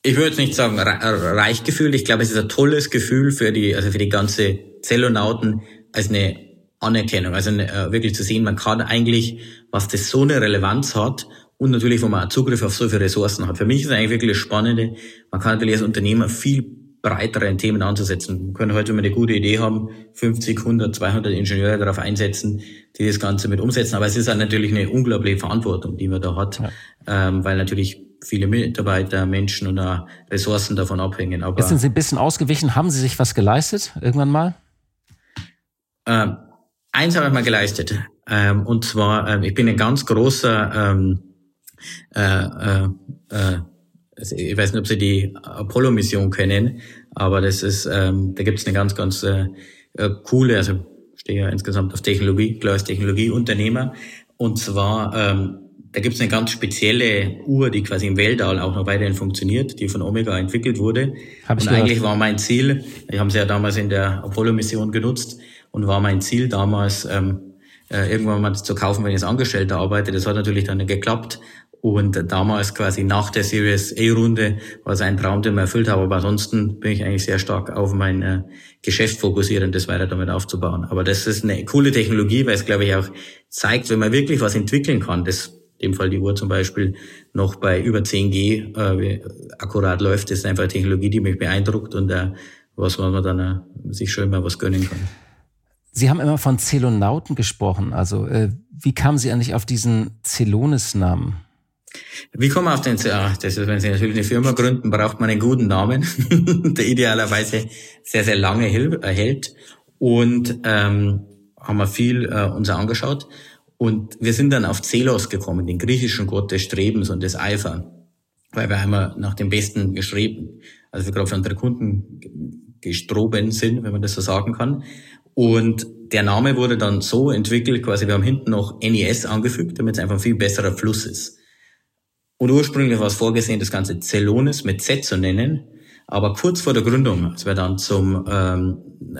Ich würde nicht sagen reich gefühlt. Ich glaube, es ist ein tolles Gefühl für die, also für die ganze Zellonauten als eine Anerkennung. Also eine, äh, wirklich zu sehen, man kann eigentlich, was das so eine Relevanz hat und natürlich, wo man Zugriff auf so viele Ressourcen hat. Für mich ist es eigentlich wirklich das Spannende. Man kann natürlich als Unternehmer viel breiteren Themen anzusetzen. Wir können heute, wir eine gute Idee haben, 50, 100, 200 Ingenieure darauf einsetzen, die das Ganze mit umsetzen. Aber es ist natürlich eine unglaubliche Verantwortung, die man da hat, ja. ähm, weil natürlich viele Mitarbeiter, Menschen und auch Ressourcen davon abhängen. Aber Jetzt sind Sie ein bisschen ausgewichen. Haben Sie sich was geleistet irgendwann mal? Ähm, eins habe ich mal geleistet. Ähm, und zwar, ähm, ich bin ein ganz großer ähm, äh, äh, äh, ich weiß nicht, ob Sie die Apollo-Mission kennen, aber das ist, ähm, da gibt es eine ganz, ganz äh, äh, coole, also ich stehe ja insgesamt auf Technologie, klar als Technologieunternehmer. Und zwar, ähm, da gibt es eine ganz spezielle Uhr, die quasi im Weltall auch noch weiterhin funktioniert, die von Omega entwickelt wurde. Hab und eigentlich war mein Ziel, ich habe sie ja damals in der Apollo-Mission genutzt und war mein Ziel damals, ähm, äh, irgendwann mal zu kaufen, wenn ich als Angestellter arbeite. Das hat natürlich dann nicht geklappt. Und damals quasi nach der Series A-Runde war es ein Traum, den ich erfüllt habe. Aber ansonsten bin ich eigentlich sehr stark auf mein äh, Geschäft fokussiert und das weiter damit aufzubauen. Aber das ist eine coole Technologie, weil es, glaube ich, auch zeigt, wenn man wirklich was entwickeln kann, das in dem Fall die Uhr zum Beispiel noch bei über 10G äh, akkurat läuft, das ist einfach eine Technologie, die mich beeindruckt und äh, was man dann äh, sich schon immer was gönnen kann. Sie haben immer von Zelonauten gesprochen. Also äh, wie kamen Sie eigentlich auf diesen Zelonis-Namen? Wie kommen wir auf den, ach, das ist, wenn Sie natürlich eine Firma gründen, braucht man einen guten Namen, der idealerweise sehr, sehr lange hält. Und ähm, haben wir viel äh, uns angeschaut. Und wir sind dann auf Zelos gekommen, den griechischen Gott des Strebens und des Eifer. Weil wir einmal nach dem Besten geschrieben, also wir gerade für unsere Kunden gestroben sind, wenn man das so sagen kann. Und der Name wurde dann so entwickelt, quasi wir haben hinten noch NES angefügt, damit es einfach ein viel besserer Fluss ist. Und ursprünglich war es vorgesehen, das Ganze Celonis mit Z zu nennen. Aber kurz vor der Gründung, als wir dann zum ähm,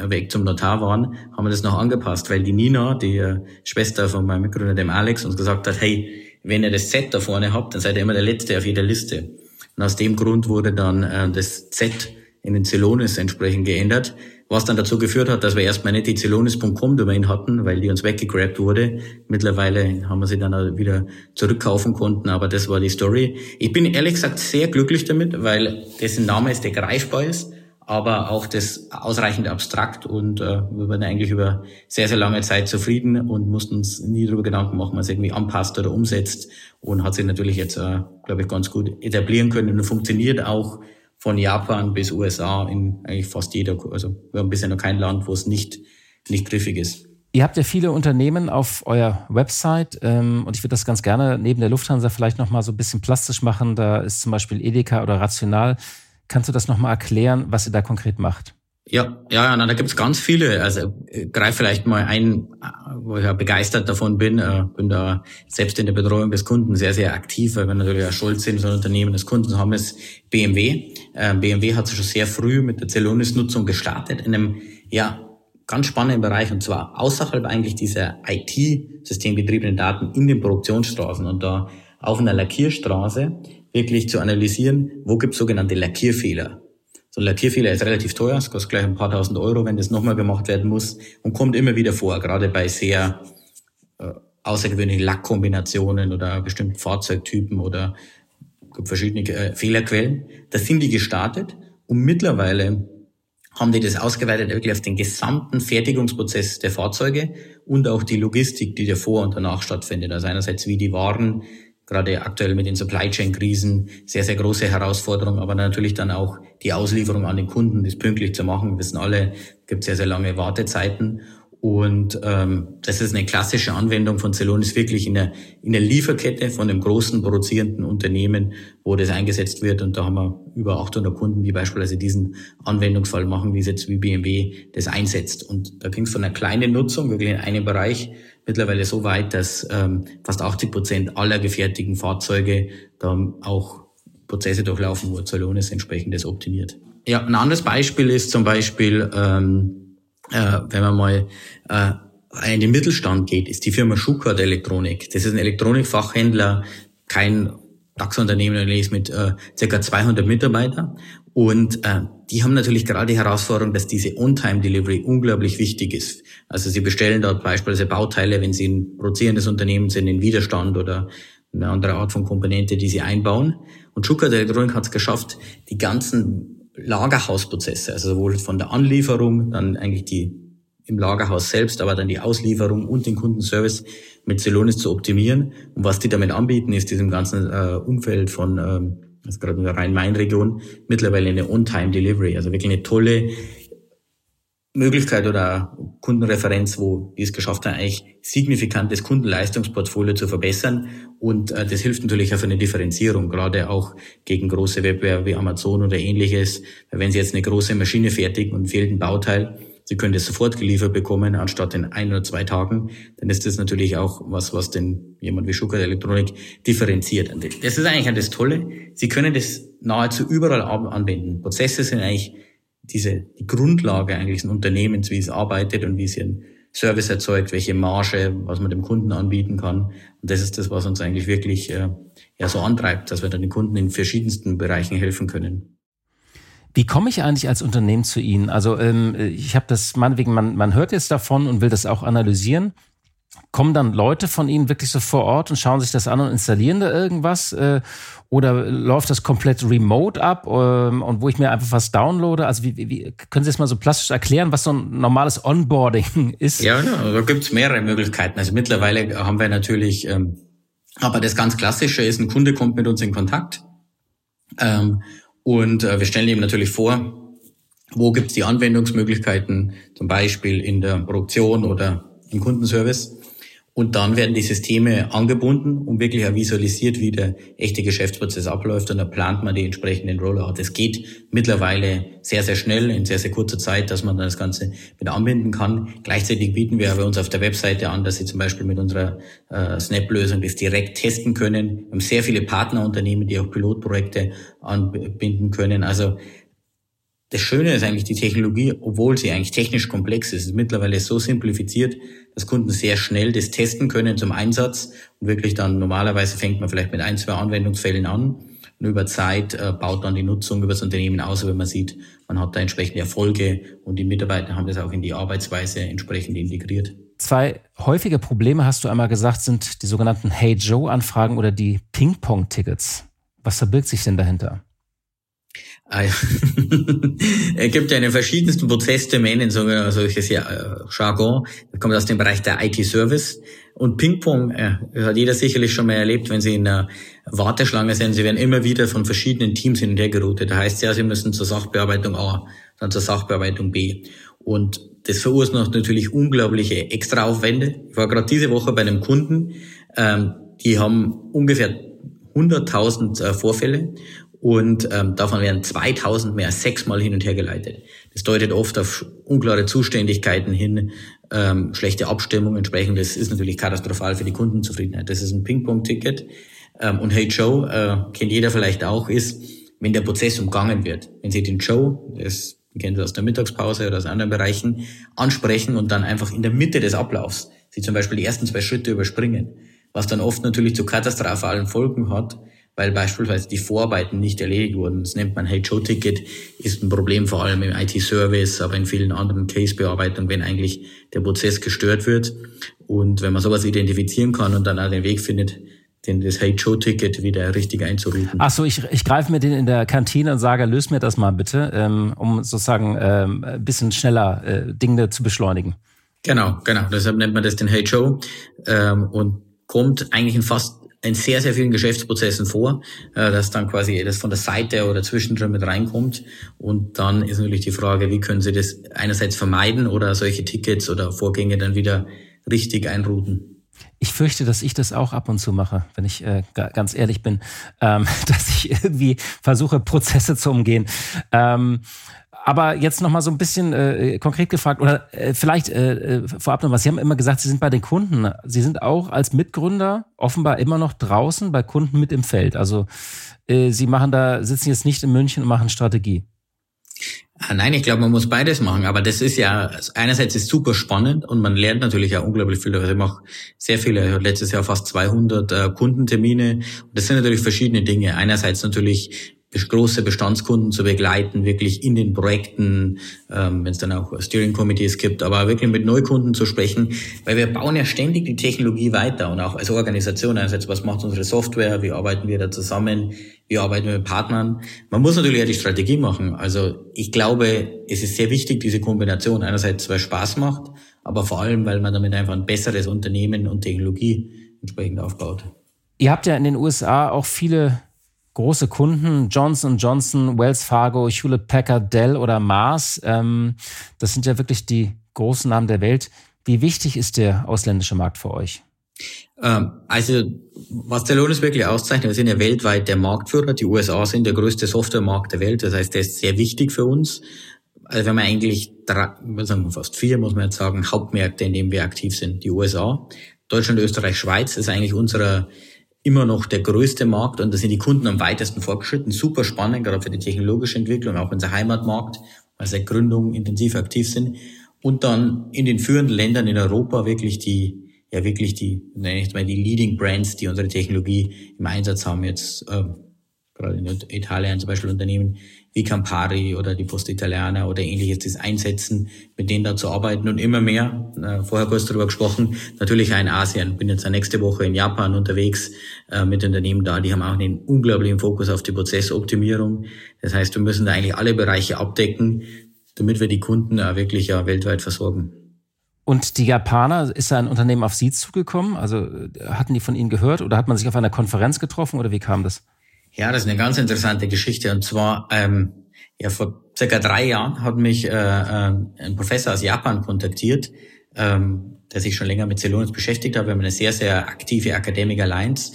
Weg zum Notar waren, haben wir das noch angepasst, weil die Nina, die äh, Schwester von meinem Mitgründer, dem Alex, uns gesagt hat, hey, wenn ihr das Z da vorne habt, dann seid ihr immer der Letzte auf jeder Liste. Und aus dem Grund wurde dann äh, das Z in den Celonis entsprechend geändert, was dann dazu geführt hat, dass wir erstmal nicht die Celonis.com Domain hatten, weil die uns weggegrabt wurde. Mittlerweile haben wir sie dann wieder zurückkaufen konnten, aber das war die Story. Ich bin ehrlich gesagt sehr glücklich damit, weil dessen Name ist, der greifbar ist, aber auch das ausreichend abstrakt und äh, wir waren eigentlich über sehr, sehr lange Zeit zufrieden und mussten uns nie darüber Gedanken machen, was irgendwie anpasst oder umsetzt und hat sich natürlich jetzt, äh, glaube ich, ganz gut etablieren können und funktioniert auch von Japan bis USA in eigentlich fast jeder, also wir haben bisher noch kein Land, wo es nicht, nicht griffig ist. Ihr habt ja viele Unternehmen auf eurer Website ähm, und ich würde das ganz gerne neben der Lufthansa vielleicht nochmal so ein bisschen plastisch machen. Da ist zum Beispiel Edeka oder Rational. Kannst du das nochmal erklären, was ihr da konkret macht? Ja, ja, na, da gibt's ganz viele. Also äh, greif vielleicht mal ein, wo ich ja begeistert davon bin. Äh, bin da selbst in der Betreuung des Kunden sehr, sehr aktiv, weil wir natürlich ja stolz sind, so ein Unternehmen des Kunden haben, ist BMW. Äh, BMW hat schon sehr früh mit der Celonis-Nutzung gestartet in einem, ja, ganz spannenden Bereich und zwar außerhalb eigentlich dieser IT-systembetriebenen Daten in den Produktionsstraßen und da auf einer Lackierstraße wirklich zu analysieren, wo gibt's sogenannte Lackierfehler. So ein Lackierfehler ist relativ teuer, es kostet gleich ein paar tausend Euro, wenn das nochmal gemacht werden muss und kommt immer wieder vor, gerade bei sehr äh, außergewöhnlichen Lackkombinationen oder bestimmten Fahrzeugtypen oder verschiedene äh, Fehlerquellen. Da sind die gestartet und mittlerweile haben die das ausgeweitet wirklich auf den gesamten Fertigungsprozess der Fahrzeuge und auch die Logistik, die davor und danach stattfindet. Also einerseits wie die Waren gerade aktuell mit den Supply Chain Krisen sehr, sehr große Herausforderung, aber natürlich dann auch die Auslieferung an den Kunden, das pünktlich zu machen. Wir wissen alle, gibt sehr, sehr lange Wartezeiten. Und ähm, das ist eine klassische Anwendung von Celonis wirklich in der, in der Lieferkette von einem großen produzierenden Unternehmen, wo das eingesetzt wird. Und da haben wir über 800 Kunden, die beispielsweise diesen Anwendungsfall machen, wie es jetzt wie BMW das einsetzt. Und da ging es von einer kleinen Nutzung, wirklich in einem Bereich, mittlerweile so weit, dass ähm, fast 80 Prozent aller gefertigten Fahrzeuge da auch Prozesse durchlaufen, wo Celonis entsprechend das optimiert. Ja, ein anderes Beispiel ist zum Beispiel, ähm, äh, wenn man mal äh, in den Mittelstand geht, ist die Firma Schuckert Elektronik. Das ist ein Elektronikfachhändler, kein DAX-Unternehmen ist mit äh, ca. 200 Mitarbeitern. Und äh, die haben natürlich gerade die Herausforderung, dass diese On-Time-Delivery unglaublich wichtig ist. Also sie bestellen dort beispielsweise Bauteile, wenn sie ein produzierendes Unternehmen sind, in Widerstand oder eine andere Art von Komponente, die sie einbauen. Und Schuckert Elektronik hat es geschafft, die ganzen Lagerhausprozesse, also sowohl von der Anlieferung, dann eigentlich die im Lagerhaus selbst, aber dann die Auslieferung und den Kundenservice mit Celonis zu optimieren. Und was die damit anbieten, ist diesem ganzen äh, Umfeld von, ähm, also gerade in der Rhein-Main-Region, mittlerweile eine On-Time-Delivery, also wirklich eine tolle Möglichkeit oder Kundenreferenz, wo die es geschafft haben, eigentlich signifikant das Kundenleistungsportfolio zu verbessern. Und äh, das hilft natürlich auch für eine Differenzierung, gerade auch gegen große Wettbewerber wie Amazon oder ähnliches. Wenn Sie jetzt eine große Maschine fertigen und fehlt ein Bauteil, Sie können das sofort geliefert bekommen, anstatt in ein oder zwei Tagen, dann ist das natürlich auch was, was den jemand wie Schuckert Elektronik differenziert. Das ist eigentlich das Tolle. Sie können das nahezu überall anwenden. Prozesse sind eigentlich diese, die Grundlage eigentlich des Unternehmens, wie es arbeitet und wie es ihren Service erzeugt, welche Marge, was man dem Kunden anbieten kann. Und das ist das, was uns eigentlich wirklich äh, ja so antreibt, dass wir dann den Kunden in verschiedensten Bereichen helfen können. Wie komme ich eigentlich als Unternehmen zu Ihnen? Also ähm, ich habe das meinetwegen, man, man hört jetzt davon und will das auch analysieren. Kommen dann Leute von Ihnen wirklich so vor Ort und schauen sich das an und installieren da irgendwas? Äh, oder läuft das komplett remote ab ähm, und wo ich mir einfach was downloade? Also wie, wie können Sie das mal so plastisch erklären, was so ein normales Onboarding ist? Ja, ja da gibt's mehrere Möglichkeiten. Also mittlerweile haben wir natürlich, ähm, aber das ganz Klassische ist, ein Kunde kommt mit uns in Kontakt ähm, und äh, wir stellen ihm natürlich vor, wo gibt's die Anwendungsmöglichkeiten, zum Beispiel in der Produktion oder im Kundenservice. Und dann werden die Systeme angebunden und wirklich auch visualisiert, wie der echte Geschäftsprozess abläuft. Und dann plant man die entsprechenden Rollout. Es geht mittlerweile sehr, sehr schnell, in sehr, sehr kurzer Zeit, dass man das Ganze mit anbinden kann. Gleichzeitig bieten wir aber uns auf der Webseite an, dass Sie zum Beispiel mit unserer äh, Snap-Lösung das direkt testen können. Wir haben sehr viele Partnerunternehmen, die auch Pilotprojekte anbinden können. Also das Schöne ist eigentlich die Technologie, obwohl sie eigentlich technisch komplex ist, ist mittlerweile so simplifiziert, dass Kunden sehr schnell das testen können zum Einsatz und wirklich dann normalerweise fängt man vielleicht mit ein, zwei Anwendungsfällen an und über Zeit äh, baut dann die Nutzung über das Unternehmen aus, wenn man sieht, man hat da entsprechende Erfolge und die Mitarbeiter haben das auch in die Arbeitsweise entsprechend integriert. Zwei häufige Probleme, hast du einmal gesagt, sind die sogenannten Hey Joe-Anfragen oder die Ping-Pong-Tickets. Was verbirgt sich denn dahinter? Ah, es gibt ja in den verschiedensten Prozessdomänen so, solches ja, äh, Jargon. Das kommt aus dem Bereich der IT-Service. Und Ping-Pong äh, hat jeder sicherlich schon mal erlebt, wenn Sie in einer Warteschlange sind. Sie werden immer wieder von verschiedenen Teams hin und her geroutet. Da heißt ja, Sie müssen zur Sachbearbeitung A, dann zur Sachbearbeitung B. Und das verursacht natürlich unglaubliche Extraaufwände. Ich war gerade diese Woche bei einem Kunden, ähm, die haben ungefähr 100.000 äh, Vorfälle und ähm, davon werden 2000 mehr sechsmal hin und her geleitet. Das deutet oft auf unklare Zuständigkeiten hin, ähm, schlechte Abstimmung entsprechend. Das ist natürlich katastrophal für die Kundenzufriedenheit. Das ist ein Ping-Pong-Ticket. Ähm, und Hey Joe, äh, kennt jeder vielleicht auch, ist, wenn der Prozess umgangen wird. Wenn Sie den Joe, das kennen Sie aus der Mittagspause oder aus anderen Bereichen, ansprechen und dann einfach in der Mitte des Ablaufs Sie zum Beispiel die ersten zwei Schritte überspringen, was dann oft natürlich zu katastrophalen Folgen hat, weil beispielsweise die Vorarbeiten nicht erledigt wurden. Das nennt man Hey Joe Ticket, ist ein Problem vor allem im IT-Service, aber in vielen anderen Case-Bearbeitungen, wenn eigentlich der Prozess gestört wird. Und wenn man sowas identifizieren kann und dann auch den Weg findet, den, das Hey Joe Ticket wieder richtig einzurufen. Ach so, ich, ich greife mir den in der Kantine und sage, löse mir das mal bitte, ähm, um sozusagen ähm, ein bisschen schneller äh, Dinge zu beschleunigen. Genau, genau. Deshalb nennt man das den Hey Joe ähm, und kommt eigentlich in fast in sehr, sehr vielen Geschäftsprozessen vor, äh, dass dann quasi das von der Seite oder zwischendrin mit reinkommt. Und dann ist natürlich die Frage, wie können Sie das einerseits vermeiden oder solche Tickets oder Vorgänge dann wieder richtig einrouten. Ich fürchte, dass ich das auch ab und zu mache, wenn ich äh, ganz ehrlich bin, ähm, dass ich irgendwie versuche, Prozesse zu umgehen. Ähm, aber jetzt noch mal so ein bisschen äh, konkret gefragt oder äh, vielleicht äh, äh, vorab noch was. Sie haben immer gesagt, Sie sind bei den Kunden. Sie sind auch als Mitgründer offenbar immer noch draußen bei Kunden mit im Feld. Also äh, Sie machen da sitzen jetzt nicht in München und machen Strategie. Ah, nein, ich glaube, man muss beides machen. Aber das ist ja, einerseits ist super spannend und man lernt natürlich auch unglaublich viel. Also ich mache sehr viele, ich hatte letztes Jahr fast 200 äh, Kundentermine. Und das sind natürlich verschiedene Dinge. Einerseits natürlich große Bestandskunden zu begleiten, wirklich in den Projekten, ähm, wenn es dann auch Steering Committees gibt, aber wirklich mit Neukunden zu sprechen, weil wir bauen ja ständig die Technologie weiter und auch als Organisation einerseits, was macht unsere Software, wie arbeiten wir da zusammen, wie arbeiten wir mit Partnern. Man muss natürlich ja die Strategie machen. Also ich glaube, es ist sehr wichtig, diese Kombination einerseits, weil Spaß macht, aber vor allem, weil man damit einfach ein besseres Unternehmen und Technologie entsprechend aufbaut. Ihr habt ja in den USA auch viele große Kunden, Johnson Johnson, Wells Fargo, Hewlett Packard, Dell oder Mars. Ähm, das sind ja wirklich die großen Namen der Welt. Wie wichtig ist der ausländische Markt für euch? Ähm, also, was Celonis wirklich auszeichnet, wir sind ja weltweit der Marktführer. Die USA sind der größte Softwaremarkt der Welt. Das heißt, der ist sehr wichtig für uns. Also wir haben eigentlich drei, sagen fast vier, muss man jetzt sagen, Hauptmärkte, in denen wir aktiv sind. Die USA, Deutschland, Österreich, Schweiz ist eigentlich unser immer noch der größte Markt und da sind die Kunden am weitesten fortgeschritten. Super spannend, gerade für die technologische Entwicklung, auch unser Heimatmarkt, weil seit Gründung intensiv aktiv sind. Und dann in den führenden Ländern in Europa wirklich die, ja wirklich die, nenne ich mal die Leading Brands, die unsere Technologie im Einsatz haben, jetzt äh, gerade in Italien zum Beispiel Unternehmen wie Campari oder die Post Italiana oder ähnliches, das einsetzen, mit denen da zu arbeiten und immer mehr, äh, vorher kurz darüber gesprochen, natürlich auch in Asien. Bin jetzt nächste Woche in Japan unterwegs äh, mit Unternehmen da, die haben auch einen unglaublichen Fokus auf die Prozessoptimierung. Das heißt, wir müssen da eigentlich alle Bereiche abdecken, damit wir die Kunden auch wirklich ja weltweit versorgen. Und die Japaner, ist da ein Unternehmen auf Sie zugekommen? Also hatten die von Ihnen gehört oder hat man sich auf einer Konferenz getroffen oder wie kam das? Ja, das ist eine ganz interessante Geschichte. Und zwar, ähm, ja, vor circa drei Jahren hat mich äh, äh, ein Professor aus Japan kontaktiert, ähm, der sich schon länger mit Celonis beschäftigt hat. Wir haben eine sehr, sehr aktive Academic Alliance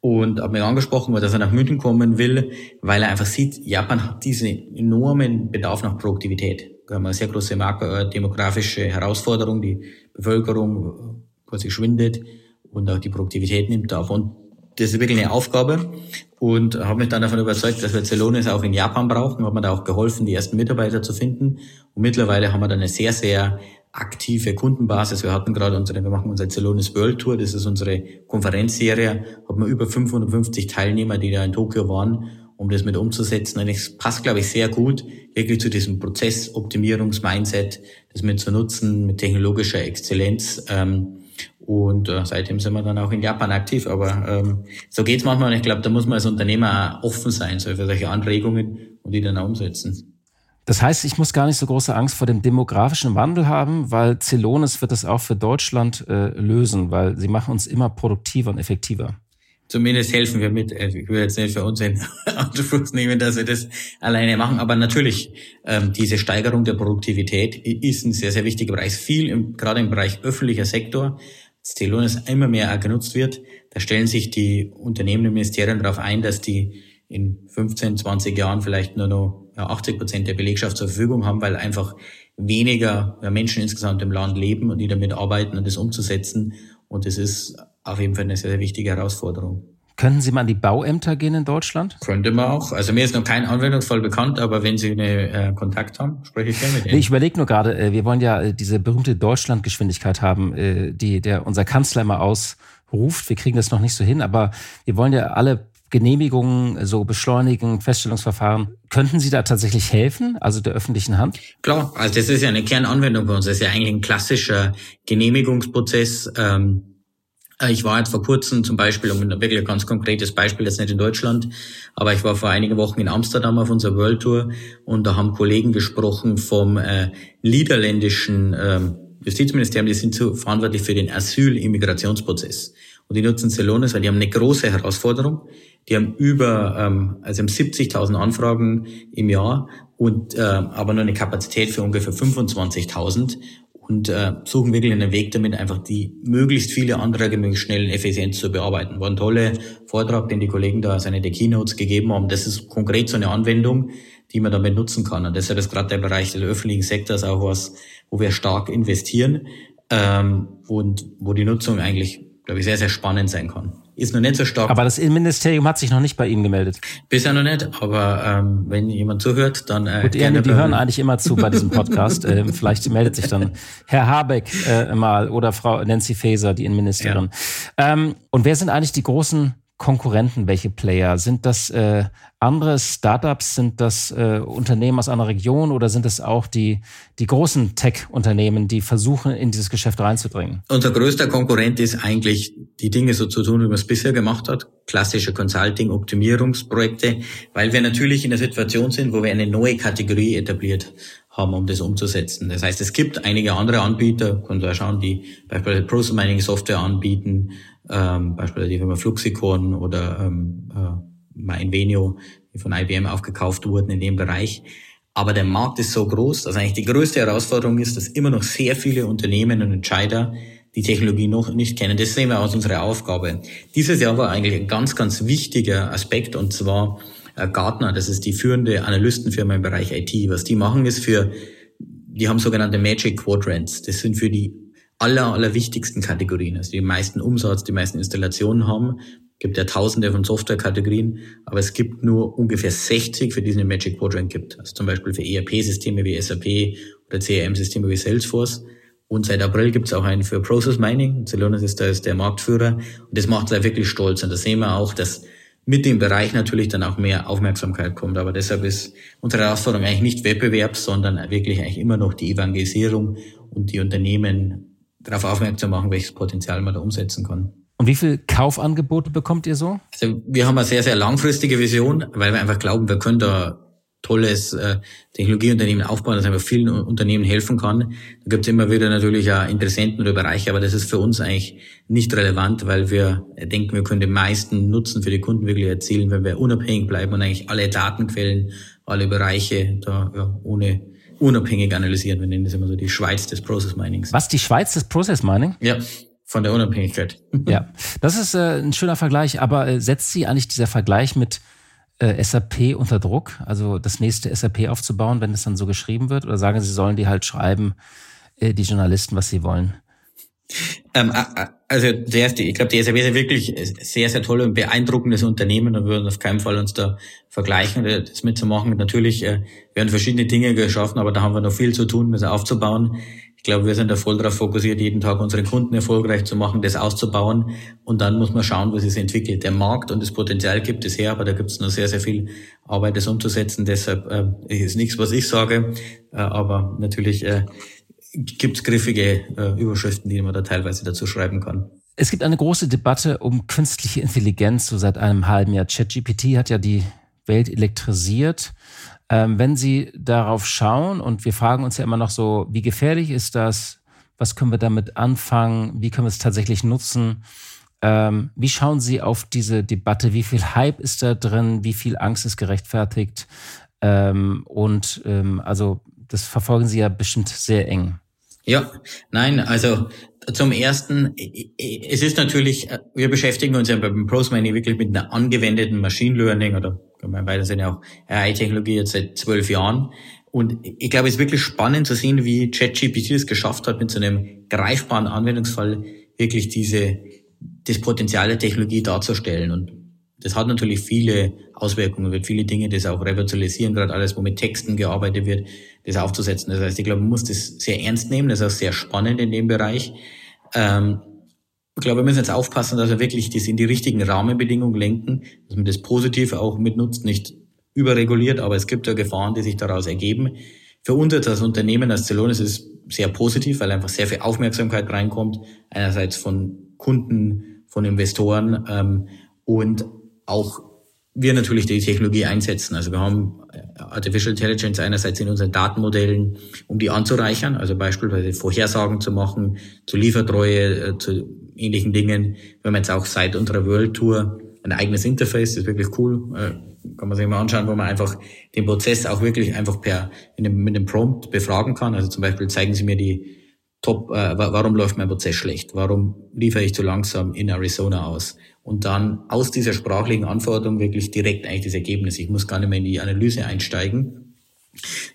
und hat mich angesprochen, dass er nach München kommen will, weil er einfach sieht, Japan hat diesen enormen Bedarf nach Produktivität. Wir haben eine sehr große äh, demografische Herausforderung, die Bevölkerung äh, quasi schwindet und auch die Produktivität nimmt ab. Das ist wirklich eine Aufgabe und habe mich dann davon überzeugt, dass wir Celonis auch in Japan brauchen. Hat mir da auch geholfen, die ersten Mitarbeiter zu finden. Und mittlerweile haben wir da eine sehr, sehr aktive Kundenbasis. Wir hatten gerade unsere, wir machen unsere Celonis World Tour, das ist unsere Konferenzserie, haben wir über 550 Teilnehmer, die da in Tokio waren, um das mit umzusetzen. Und es passt, glaube ich, sehr gut wirklich zu diesem Prozessoptimierungs-Mindset, das mit zu nutzen, mit technologischer Exzellenz. Ähm, und äh, seitdem sind wir dann auch in Japan aktiv. Aber ähm, so geht's manchmal. Und ich glaube, da muss man als Unternehmer auch offen sein so für solche Anregungen und die dann auch umsetzen. Das heißt, ich muss gar nicht so große Angst vor dem demografischen Wandel haben, weil Celonis wird es auch für Deutschland äh, lösen, weil sie machen uns immer produktiver und effektiver. Zumindest helfen wir mit. Also ich will jetzt nicht für uns in Anspruch nehmen, dass wir das alleine machen. Aber natürlich, ähm, diese Steigerung der Produktivität ist ein sehr, sehr wichtiger Bereich. Viel, im, gerade im Bereich öffentlicher Sektor, Celonis immer mehr genutzt wird. Da stellen sich die Unternehmen und Ministerien darauf ein, dass die in 15, 20 Jahren vielleicht nur noch 80 Prozent der Belegschaft zur Verfügung haben, weil einfach weniger Menschen insgesamt im Land leben und die damit arbeiten und das umzusetzen. Und das ist auf jeden Fall eine sehr, sehr wichtige Herausforderung. Könnten Sie mal an die Bauämter gehen in Deutschland? Könnte man auch. Also mir ist noch kein Anwendungsfall bekannt, aber wenn Sie eine äh, Kontakt haben, spreche ich gerne mit Ihnen. Ich überlege nur gerade, äh, wir wollen ja äh, diese berühmte Deutschlandgeschwindigkeit haben, äh, die der unser Kanzler immer ausruft. Wir kriegen das noch nicht so hin, aber wir wollen ja alle Genehmigungen so beschleunigen, Feststellungsverfahren. Könnten Sie da tatsächlich helfen, also der öffentlichen Hand? Klar, also das ist ja eine Kernanwendung bei uns. Das ist ja eigentlich ein klassischer Genehmigungsprozess. Ähm, äh, ich war jetzt vor kurzem zum Beispiel, um ein wirklich ganz konkretes Beispiel, jetzt nicht in Deutschland, aber ich war vor einigen Wochen in Amsterdam auf unserer World Tour und da haben Kollegen gesprochen vom äh, niederländischen äh, Justizministerium, die sind so verantwortlich für den Asyl-Immigrationsprozess. und die nutzen Celonis, weil die haben eine große Herausforderung. Die haben über, ähm, also haben 70.000 Anfragen im Jahr und äh, aber nur eine Kapazität für ungefähr 25.000 und äh, suchen wirklich einen Weg damit, einfach die möglichst viele Anträge möglichst schnell und effizient zu bearbeiten. War ein toller Vortrag, den die Kollegen da seine der Keynotes gegeben haben. Das ist konkret so eine Anwendung, die man damit nutzen kann. Und deshalb ist gerade der Bereich des öffentlichen Sektors auch was, wo wir stark investieren ähm, und wo die Nutzung eigentlich, glaube ich, sehr, sehr spannend sein kann ist noch nicht so stark. Aber das Innenministerium hat sich noch nicht bei Ihnen gemeldet. Bisher noch nicht, aber ähm, wenn jemand zuhört, dann äh, Gut, gerne. Die hören eigentlich immer zu bei diesem Podcast. ähm, vielleicht meldet sich dann Herr Habeck äh, mal oder Frau Nancy Faeser, die Innenministerin. Ja. Ähm, und wer sind eigentlich die großen Konkurrenten, welche Player? Sind das äh, andere Startups? Sind das äh, Unternehmen aus einer Region oder sind es auch die, die großen Tech-Unternehmen, die versuchen, in dieses Geschäft reinzudringen? Unser größter Konkurrent ist eigentlich, die Dinge so zu tun, wie man es bisher gemacht hat. Klassische Consulting, Optimierungsprojekte, weil wir natürlich in der Situation sind, wo wir eine neue Kategorie etabliert haben, um das umzusetzen. Das heißt, es gibt einige andere Anbieter, können wir schauen, die beispielsweise Process Mining Software anbieten, ähm, beispielsweise die Firma Fluxicon oder ähm, äh, MindVenio, die von IBM aufgekauft wurden in dem Bereich. Aber der Markt ist so groß, dass eigentlich die größte Herausforderung ist, dass immer noch sehr viele Unternehmen und Entscheider die Technologie noch nicht kennen. Das sehen wir aus unserer Aufgabe. Dieses Jahr war eigentlich ein ganz, ganz wichtiger Aspekt und zwar äh, Gartner, das ist die führende Analystenfirma im Bereich IT. Was die machen ist für, die haben sogenannte Magic Quadrants. Das sind für die aller, aller wichtigsten Kategorien, also die meisten Umsatz, die meisten Installationen haben. Gibt ja tausende von Softwarekategorien, aber es gibt nur ungefähr 60, für die es eine Magic Quadrant gibt. Also zum Beispiel für ERP-Systeme wie SAP oder CRM-Systeme wie Salesforce. Und seit April gibt es auch einen für Process Mining. Celonis ist da ist der Marktführer. Und das macht uns wirklich stolz. Und da sehen wir auch, dass mit dem Bereich natürlich dann auch mehr Aufmerksamkeit kommt. Aber deshalb ist unsere Herausforderung eigentlich nicht Wettbewerb, sondern wirklich eigentlich immer noch die Evangelisierung und die Unternehmen darauf aufmerksam machen, welches Potenzial man da umsetzen kann. Und wie viel Kaufangebote bekommt ihr so? Also wir haben eine sehr, sehr langfristige Vision, weil wir einfach glauben, wir können da tolles äh, Technologieunternehmen aufbauen, das einfach vielen Unternehmen helfen kann. Da gibt es immer wieder natürlich auch Interessenten oder Bereiche, aber das ist für uns eigentlich nicht relevant, weil wir denken, wir können den meisten Nutzen für die Kunden wirklich erzielen, wenn wir unabhängig bleiben und eigentlich alle Datenquellen, alle Bereiche da ja, ohne unabhängig analysieren. Wir nennen das immer so die Schweiz des Process Minings. Was, die Schweiz des Process Mining? Ja, von der Unabhängigkeit. ja, das ist äh, ein schöner Vergleich, aber äh, setzt Sie eigentlich dieser Vergleich mit äh, SAP unter Druck, also das nächste SAP aufzubauen, wenn es dann so geschrieben wird? Oder sagen Sie, sollen die halt schreiben, äh, die Journalisten, was sie wollen? Ähm, also zuerst, ich glaube, die SAP ist wirklich sehr, sehr toll und beeindruckendes Unternehmen und würden auf keinen Fall uns da vergleichen, das mitzumachen. Natürlich äh, werden verschiedene Dinge geschaffen, aber da haben wir noch viel zu tun, das aufzubauen. Ich glaube, wir sind da voll darauf fokussiert, jeden Tag unsere Kunden erfolgreich zu machen, das auszubauen. Und dann muss man schauen, was es entwickelt. Der Markt und das Potenzial gibt es her, aber da gibt es noch sehr, sehr viel Arbeit, das umzusetzen. Deshalb äh, ist nichts, was ich sage, äh, aber natürlich äh, gibt es griffige äh, Überschriften, die man da teilweise dazu schreiben kann. Es gibt eine große Debatte um künstliche Intelligenz, so seit einem halben Jahr. ChatGPT hat ja die Welt elektrisiert. Ähm, wenn Sie darauf schauen, und wir fragen uns ja immer noch so, wie gefährlich ist das? Was können wir damit anfangen? Wie können wir es tatsächlich nutzen? Ähm, wie schauen Sie auf diese Debatte? Wie viel Hype ist da drin? Wie viel Angst ist gerechtfertigt? Ähm, und ähm, also das verfolgen Sie ja bestimmt sehr eng. Ja, nein, also zum ersten, es ist natürlich, wir beschäftigen uns ja beim ProSminy wirklich mit einer angewendeten Machine Learning oder weiter sind ja auch AI-Technologie jetzt seit zwölf Jahren. Und ich glaube, es ist wirklich spannend zu sehen, wie ChatGPT es geschafft hat, mit so einem greifbaren Anwendungsfall wirklich diese, das Potenzial der Technologie darzustellen. Und das hat natürlich viele Auswirkungen, wird viele Dinge das auch revirtualisieren, gerade alles, wo mit Texten gearbeitet wird, das aufzusetzen. Das heißt, ich glaube, man muss das sehr ernst nehmen, das ist auch sehr spannend in dem Bereich. Ähm, ich glaube, wir müssen jetzt aufpassen, dass wir wirklich das in die richtigen Rahmenbedingungen lenken, dass man das Positive auch mitnutzt, nicht überreguliert, aber es gibt ja Gefahren, die sich daraus ergeben. Für uns als Unternehmen, als Celonis ist es sehr positiv, weil einfach sehr viel Aufmerksamkeit reinkommt, einerseits von Kunden, von Investoren ähm, und auch wir natürlich die Technologie einsetzen. Also wir haben Artificial Intelligence einerseits in unseren Datenmodellen, um die anzureichern, also beispielsweise Vorhersagen zu machen, zu Liefertreue, äh, zu ähnlichen Dingen. Wir haben jetzt auch seit unserer World Tour ein eigenes Interface, das ist wirklich cool. Äh, kann man sich mal anschauen, wo man einfach den Prozess auch wirklich einfach per mit dem Prompt befragen kann. Also zum Beispiel zeigen Sie mir die Top, äh, warum läuft mein Prozess schlecht? Warum liefere ich zu langsam in Arizona aus? Und dann aus dieser sprachlichen Anforderung wirklich direkt eigentlich das Ergebnis. Ich muss gar nicht mehr in die Analyse einsteigen.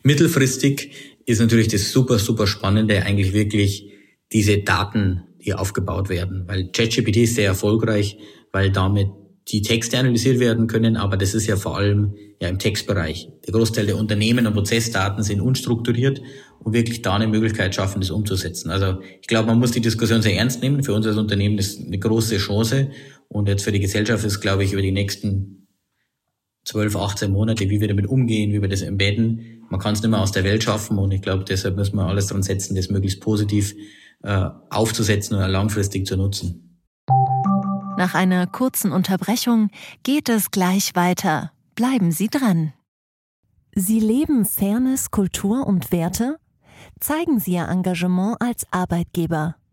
Mittelfristig ist natürlich das super, super Spannende eigentlich wirklich diese Daten, die aufgebaut werden. Weil ChatGPT ist sehr erfolgreich, weil damit die Texte analysiert werden können, aber das ist ja vor allem ja im Textbereich. Der Großteil der Unternehmen und Prozessdaten sind unstrukturiert und wirklich da eine Möglichkeit schaffen, das umzusetzen. Also ich glaube, man muss die Diskussion sehr ernst nehmen. Für uns als Unternehmen ist eine große Chance und jetzt für die Gesellschaft ist, glaube ich, über die nächsten 12, 18 Monate, wie wir damit umgehen, wie wir das embedden. Man kann es nicht mehr aus der Welt schaffen und ich glaube, deshalb müssen wir alles dran setzen, das möglichst positiv äh, aufzusetzen und langfristig zu nutzen. Nach einer kurzen Unterbrechung geht es gleich weiter. Bleiben Sie dran. Sie leben Fairness, Kultur und Werte? Zeigen Sie Ihr Engagement als Arbeitgeber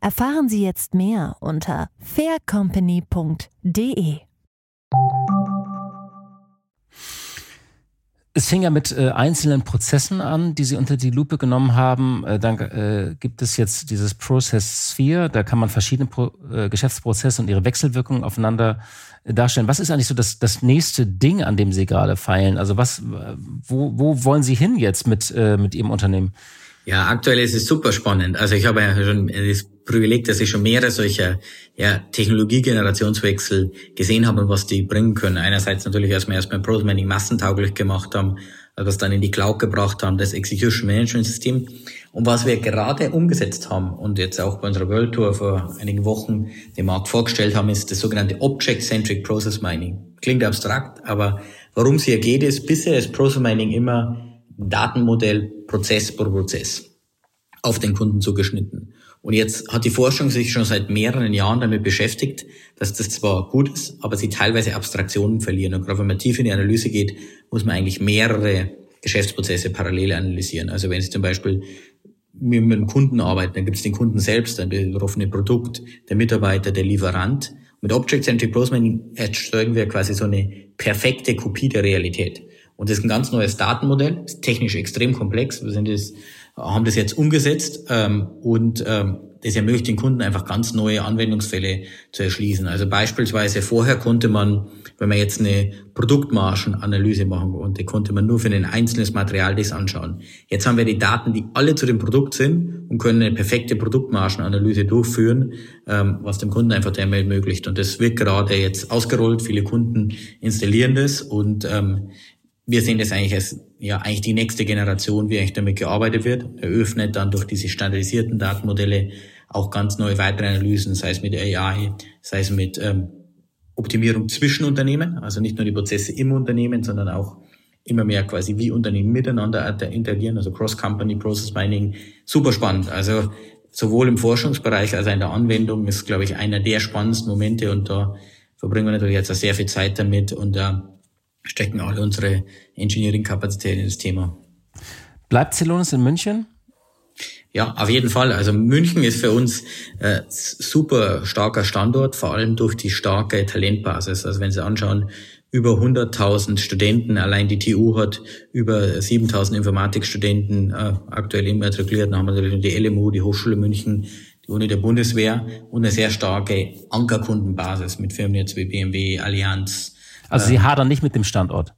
Erfahren Sie jetzt mehr unter faircompany.de. Es fing ja mit äh, einzelnen Prozessen an, die Sie unter die Lupe genommen haben. Äh, dann äh, gibt es jetzt dieses Process Sphere. Da kann man verschiedene Pro äh, Geschäftsprozesse und ihre Wechselwirkungen aufeinander äh, darstellen. Was ist eigentlich so das, das nächste Ding, an dem Sie gerade feilen? Also was, wo, wo wollen Sie hin jetzt mit, äh, mit Ihrem Unternehmen? Ja, aktuell ist es super spannend. Also ich habe ja schon das Privileg, dass ich schon mehrere solcher ja, Technologiegenerationswechsel gesehen habe und was die bringen können. Einerseits natürlich erstmal erstmal Protomanning massentauglich gemacht haben, was dann in die Cloud gebracht haben, das Execution Management System. Und was wir gerade umgesetzt haben und jetzt auch bei unserer World Tour vor einigen Wochen dem Markt vorgestellt haben, ist das sogenannte Object-Centric Process Mining. Klingt abstrakt, aber worum es hier geht, ist, bisher ist Process Mining immer Datenmodell Prozess pro Prozess auf den Kunden zugeschnitten. Und jetzt hat die Forschung sich schon seit mehreren Jahren damit beschäftigt, dass das zwar gut ist, aber sie teilweise Abstraktionen verlieren. Und gerade wenn man tief in die Analyse geht, muss man eigentlich mehrere Geschäftsprozesse parallel analysieren. Also wenn Sie zum Beispiel mit einem Kunden arbeiten, dann gibt es den Kunden selbst, ein betroffene Produkt, der Mitarbeiter, der Lieferant. Mit Object-Centric Processing erzeugen wir quasi so eine perfekte Kopie der Realität. Und das ist ein ganz neues Datenmodell, ist technisch extrem komplex. Wir sind das, haben das jetzt umgesetzt ähm, und ähm, das ermöglicht den Kunden einfach ganz neue Anwendungsfälle zu erschließen. Also beispielsweise vorher konnte man, wenn man jetzt eine Produktmargenanalyse machen konnte, konnte man nur für ein einzelnes Material das anschauen. Jetzt haben wir die Daten, die alle zu dem Produkt sind und können eine perfekte Produktmargenanalyse durchführen, ähm, was dem Kunden einfach der ermöglicht. Und das wird gerade jetzt ausgerollt. Viele Kunden installieren das und ähm, wir sehen das eigentlich als ja eigentlich die nächste Generation, wie eigentlich damit gearbeitet wird. Eröffnet dann durch diese standardisierten Datenmodelle auch ganz neue weitere Analysen, sei es mit AI, sei es mit ähm, Optimierung zwischen Unternehmen, also nicht nur die Prozesse im Unternehmen, sondern auch immer mehr quasi wie Unternehmen miteinander interagieren, also Cross-Company Process Mining, super spannend. Also sowohl im Forschungsbereich als auch in der Anwendung ist, glaube ich, einer der spannendsten Momente und da verbringen wir natürlich jetzt auch sehr viel Zeit damit und äh, stecken alle unsere Engineering-Kapazitäten in das Thema. Bleibt Celonis in München? Ja, auf jeden Fall. Also München ist für uns äh, super starker Standort, vor allem durch die starke Talentbasis. Also wenn Sie anschauen, über 100.000 Studenten, allein die TU hat über 7.000 Informatikstudenten äh, aktuell immatrikuliert. Dann haben wir natürlich die LMU, die Hochschule München, die Uni der Bundeswehr und eine sehr starke Ankerkundenbasis mit Firmen jetzt wie BMW, Allianz, also Sie hadern nicht mit dem Standort?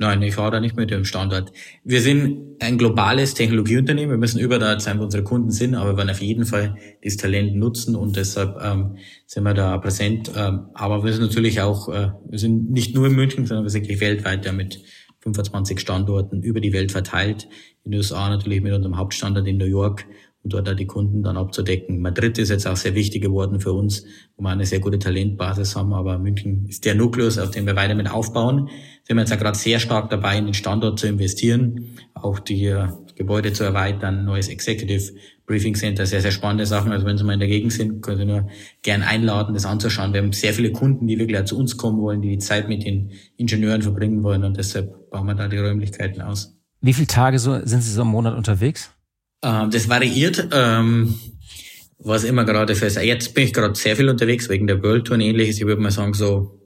Nein, ich hadere nicht mit dem Standort. Wir sind ein globales Technologieunternehmen. Wir müssen überall sein, wo unsere Kunden sind, aber wir werden auf jeden Fall dieses Talent nutzen und deshalb ähm, sind wir da präsent. Ähm, aber wir sind natürlich auch, äh, wir sind nicht nur in München, sondern wir sind wirklich weltweit ja, mit 25 Standorten über die Welt verteilt. In den USA natürlich mit unserem Hauptstandort in New York und dort auch die Kunden dann abzudecken. Madrid ist jetzt auch sehr wichtig geworden für uns, wo wir eine sehr gute Talentbasis haben, aber München ist der Nukleus, auf dem wir weiter mit aufbauen. Sind wir jetzt auch gerade sehr stark dabei, in den Standort zu investieren, auch die äh, Gebäude zu erweitern, neues Executive Briefing Center, sehr, sehr spannende Sachen. Also wenn Sie mal in der Gegend sind, können Sie nur gern einladen, das anzuschauen. Wir haben sehr viele Kunden, die wirklich zu uns kommen wollen, die die Zeit mit den Ingenieuren verbringen wollen und deshalb bauen wir da die Räumlichkeiten aus. Wie viele Tage so, sind Sie so im Monat unterwegs? Ähm, das variiert. Ähm, was immer gerade für jetzt bin ich gerade sehr viel unterwegs wegen der World Tour und ähnliches. Ich würde mal sagen so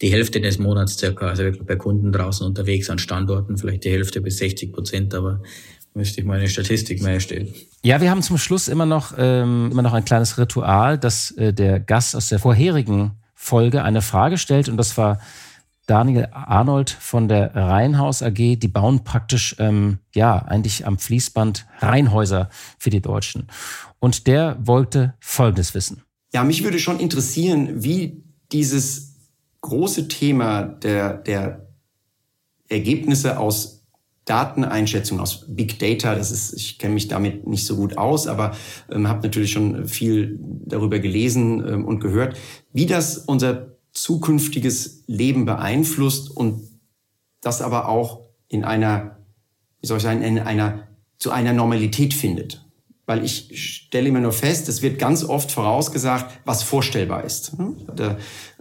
die Hälfte des Monats circa, also wirklich bei Kunden draußen unterwegs an Standorten, vielleicht die Hälfte bis 60 Prozent, aber müsste ich mal eine Statistik mehr erstellen. Ja, wir haben zum Schluss immer noch ähm, immer noch ein kleines Ritual, dass äh, der Gast aus der vorherigen Folge eine Frage stellt und das war Daniel Arnold von der Rheinhaus AG. Die bauen praktisch, ähm, ja, eigentlich am Fließband Reihenhäuser für die Deutschen. Und der wollte Folgendes wissen. Ja, mich würde schon interessieren, wie dieses große Thema der, der Ergebnisse aus Dateneinschätzung aus Big Data, das ist, ich kenne mich damit nicht so gut aus, aber ähm, habe natürlich schon viel darüber gelesen ähm, und gehört, wie das unser zukünftiges Leben beeinflusst und das aber auch in einer, wie soll ich sagen, in einer, zu einer Normalität findet. Weil ich stelle immer nur fest, es wird ganz oft vorausgesagt, was vorstellbar ist.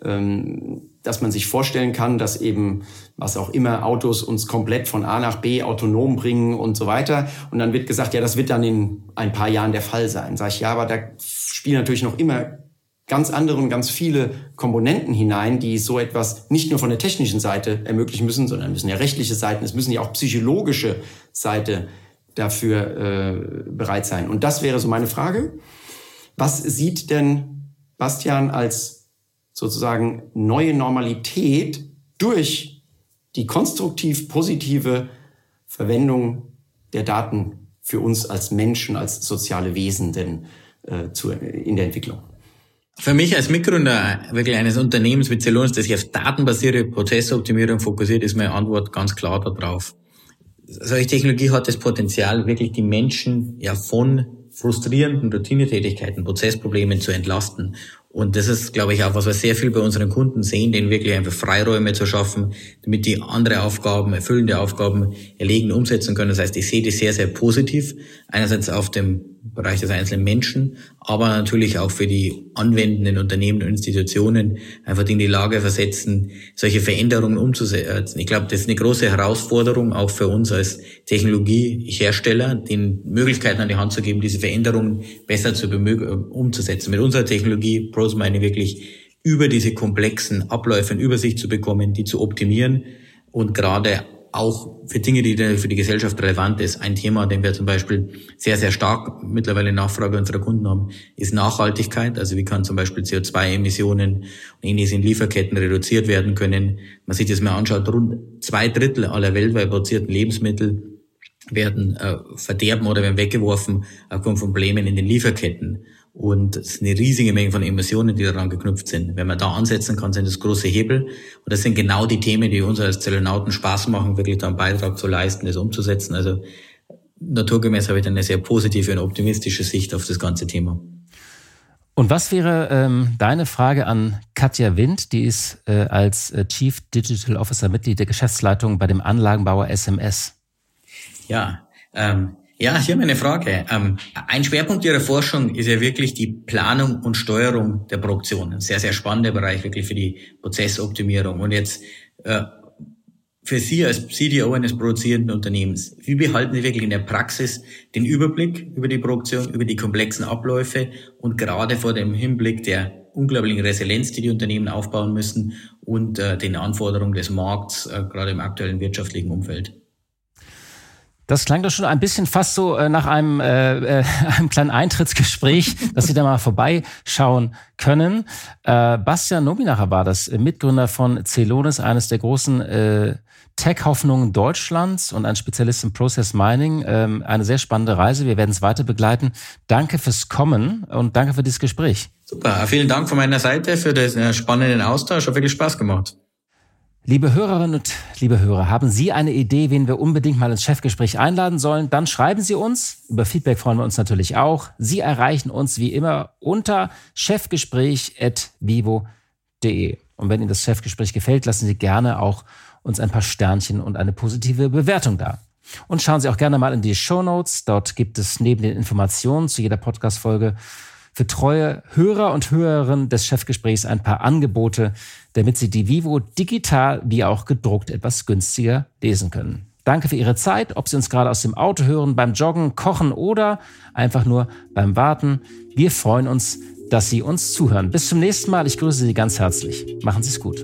Ähm, dass man sich vorstellen kann, dass eben, was auch immer, Autos uns komplett von A nach B autonom bringen und so weiter. Und dann wird gesagt, ja, das wird dann in ein paar Jahren der Fall sein. Sag ich, ja, aber da spielen natürlich noch immer ganz andere und ganz viele Komponenten hinein, die so etwas nicht nur von der technischen Seite ermöglichen müssen, sondern müssen ja rechtliche Seiten, es müssen ja auch psychologische Seite dafür äh, bereit sein. Und das wäre so meine Frage. Was sieht denn Bastian als sozusagen neue Normalität durch die konstruktiv positive Verwendung der Daten für uns als Menschen, als soziale Wesen denn äh, zu, in der Entwicklung? Für mich als Mitgründer wirklich eines Unternehmens wie Celonis, das sich auf datenbasierte Prozessoptimierung fokussiert, ist meine Antwort ganz klar darauf. Solche Technologie hat das Potenzial, wirklich die Menschen ja von frustrierenden Routinetätigkeiten, Prozessproblemen zu entlasten und das ist, glaube ich, auch was wir sehr viel bei unseren Kunden sehen, denen wirklich einfach Freiräume zu schaffen, damit die andere Aufgaben, erfüllende Aufgaben erlegen, umsetzen können. Das heißt, ich sehe das sehr, sehr positiv. Einerseits auf dem Bereich des einzelnen Menschen, aber natürlich auch für die anwendenden Unternehmen und Institutionen einfach in die Lage versetzen, solche Veränderungen umzusetzen. Ich glaube, das ist eine große Herausforderung auch für uns als Technologiehersteller, den Möglichkeiten an die Hand zu geben, diese Veränderungen besser zu umzusetzen. Mit unserer Technologie Pros meine wirklich über diese komplexen Abläufe in Übersicht zu bekommen, die zu optimieren und gerade auch für Dinge, die für die Gesellschaft relevant ist. Ein Thema, den wir zum Beispiel sehr, sehr stark mittlerweile Nachfrage unserer Kunden haben, ist Nachhaltigkeit. Also wie kann zum Beispiel CO2-Emissionen und ähnliches in Lieferketten reduziert werden können. Man sich das mal anschaut, rund zwei Drittel aller weltweit produzierten Lebensmittel werden äh, verderben oder werden weggeworfen aufgrund von Problemen in den Lieferketten. Und es ist eine riesige Menge von Emissionen, die daran geknüpft sind. Wenn man da ansetzen kann, sind das große Hebel. Und das sind genau die Themen, die uns als Zellonauten Spaß machen, wirklich da einen Beitrag zu leisten, das umzusetzen. Also naturgemäß habe ich dann eine sehr positive und optimistische Sicht auf das ganze Thema. Und was wäre ähm, deine Frage an Katja Wind? Die ist äh, als äh, Chief Digital Officer Mitglied der Geschäftsleitung bei dem Anlagenbauer SMS. Ja, ähm, ja, hier meine Frage. Ähm, ein Schwerpunkt Ihrer Forschung ist ja wirklich die Planung und Steuerung der Produktion. Ein sehr, sehr spannender Bereich wirklich für die Prozessoptimierung. Und jetzt äh, für Sie als CDO eines produzierenden Unternehmens, wie behalten Sie wirklich in der Praxis den Überblick über die Produktion, über die komplexen Abläufe und gerade vor dem Hinblick der unglaublichen Resilienz, die die Unternehmen aufbauen müssen und äh, den Anforderungen des Markts, äh, gerade im aktuellen wirtschaftlichen Umfeld? Das klang doch schon ein bisschen fast so äh, nach einem, äh, äh, einem kleinen Eintrittsgespräch, dass Sie da mal vorbeischauen können. Äh, Bastian Nominacher war das, äh, Mitgründer von Celonis, eines der großen äh, Tech-Hoffnungen Deutschlands und ein Spezialist im Process Mining. Ähm, eine sehr spannende Reise. Wir werden es weiter begleiten. Danke fürs Kommen und danke für dieses Gespräch. Super. Vielen Dank von meiner Seite für den äh, spannenden Austausch. Hat wirklich Spaß gemacht. Liebe Hörerinnen und liebe Hörer, haben Sie eine Idee, wen wir unbedingt mal ins Chefgespräch einladen sollen? Dann schreiben Sie uns. Über Feedback freuen wir uns natürlich auch. Sie erreichen uns wie immer unter chefgespräch.vivo.de. Und wenn Ihnen das Chefgespräch gefällt, lassen Sie gerne auch uns ein paar Sternchen und eine positive Bewertung da. Und schauen Sie auch gerne mal in die Show Notes. Dort gibt es neben den Informationen zu jeder Podcast-Folge für treue Hörer und Hörerinnen des Chefgesprächs ein paar Angebote, damit Sie die Vivo digital wie auch gedruckt etwas günstiger lesen können. Danke für Ihre Zeit, ob Sie uns gerade aus dem Auto hören, beim Joggen, Kochen oder einfach nur beim Warten. Wir freuen uns, dass Sie uns zuhören. Bis zum nächsten Mal. Ich grüße Sie ganz herzlich. Machen Sie es gut.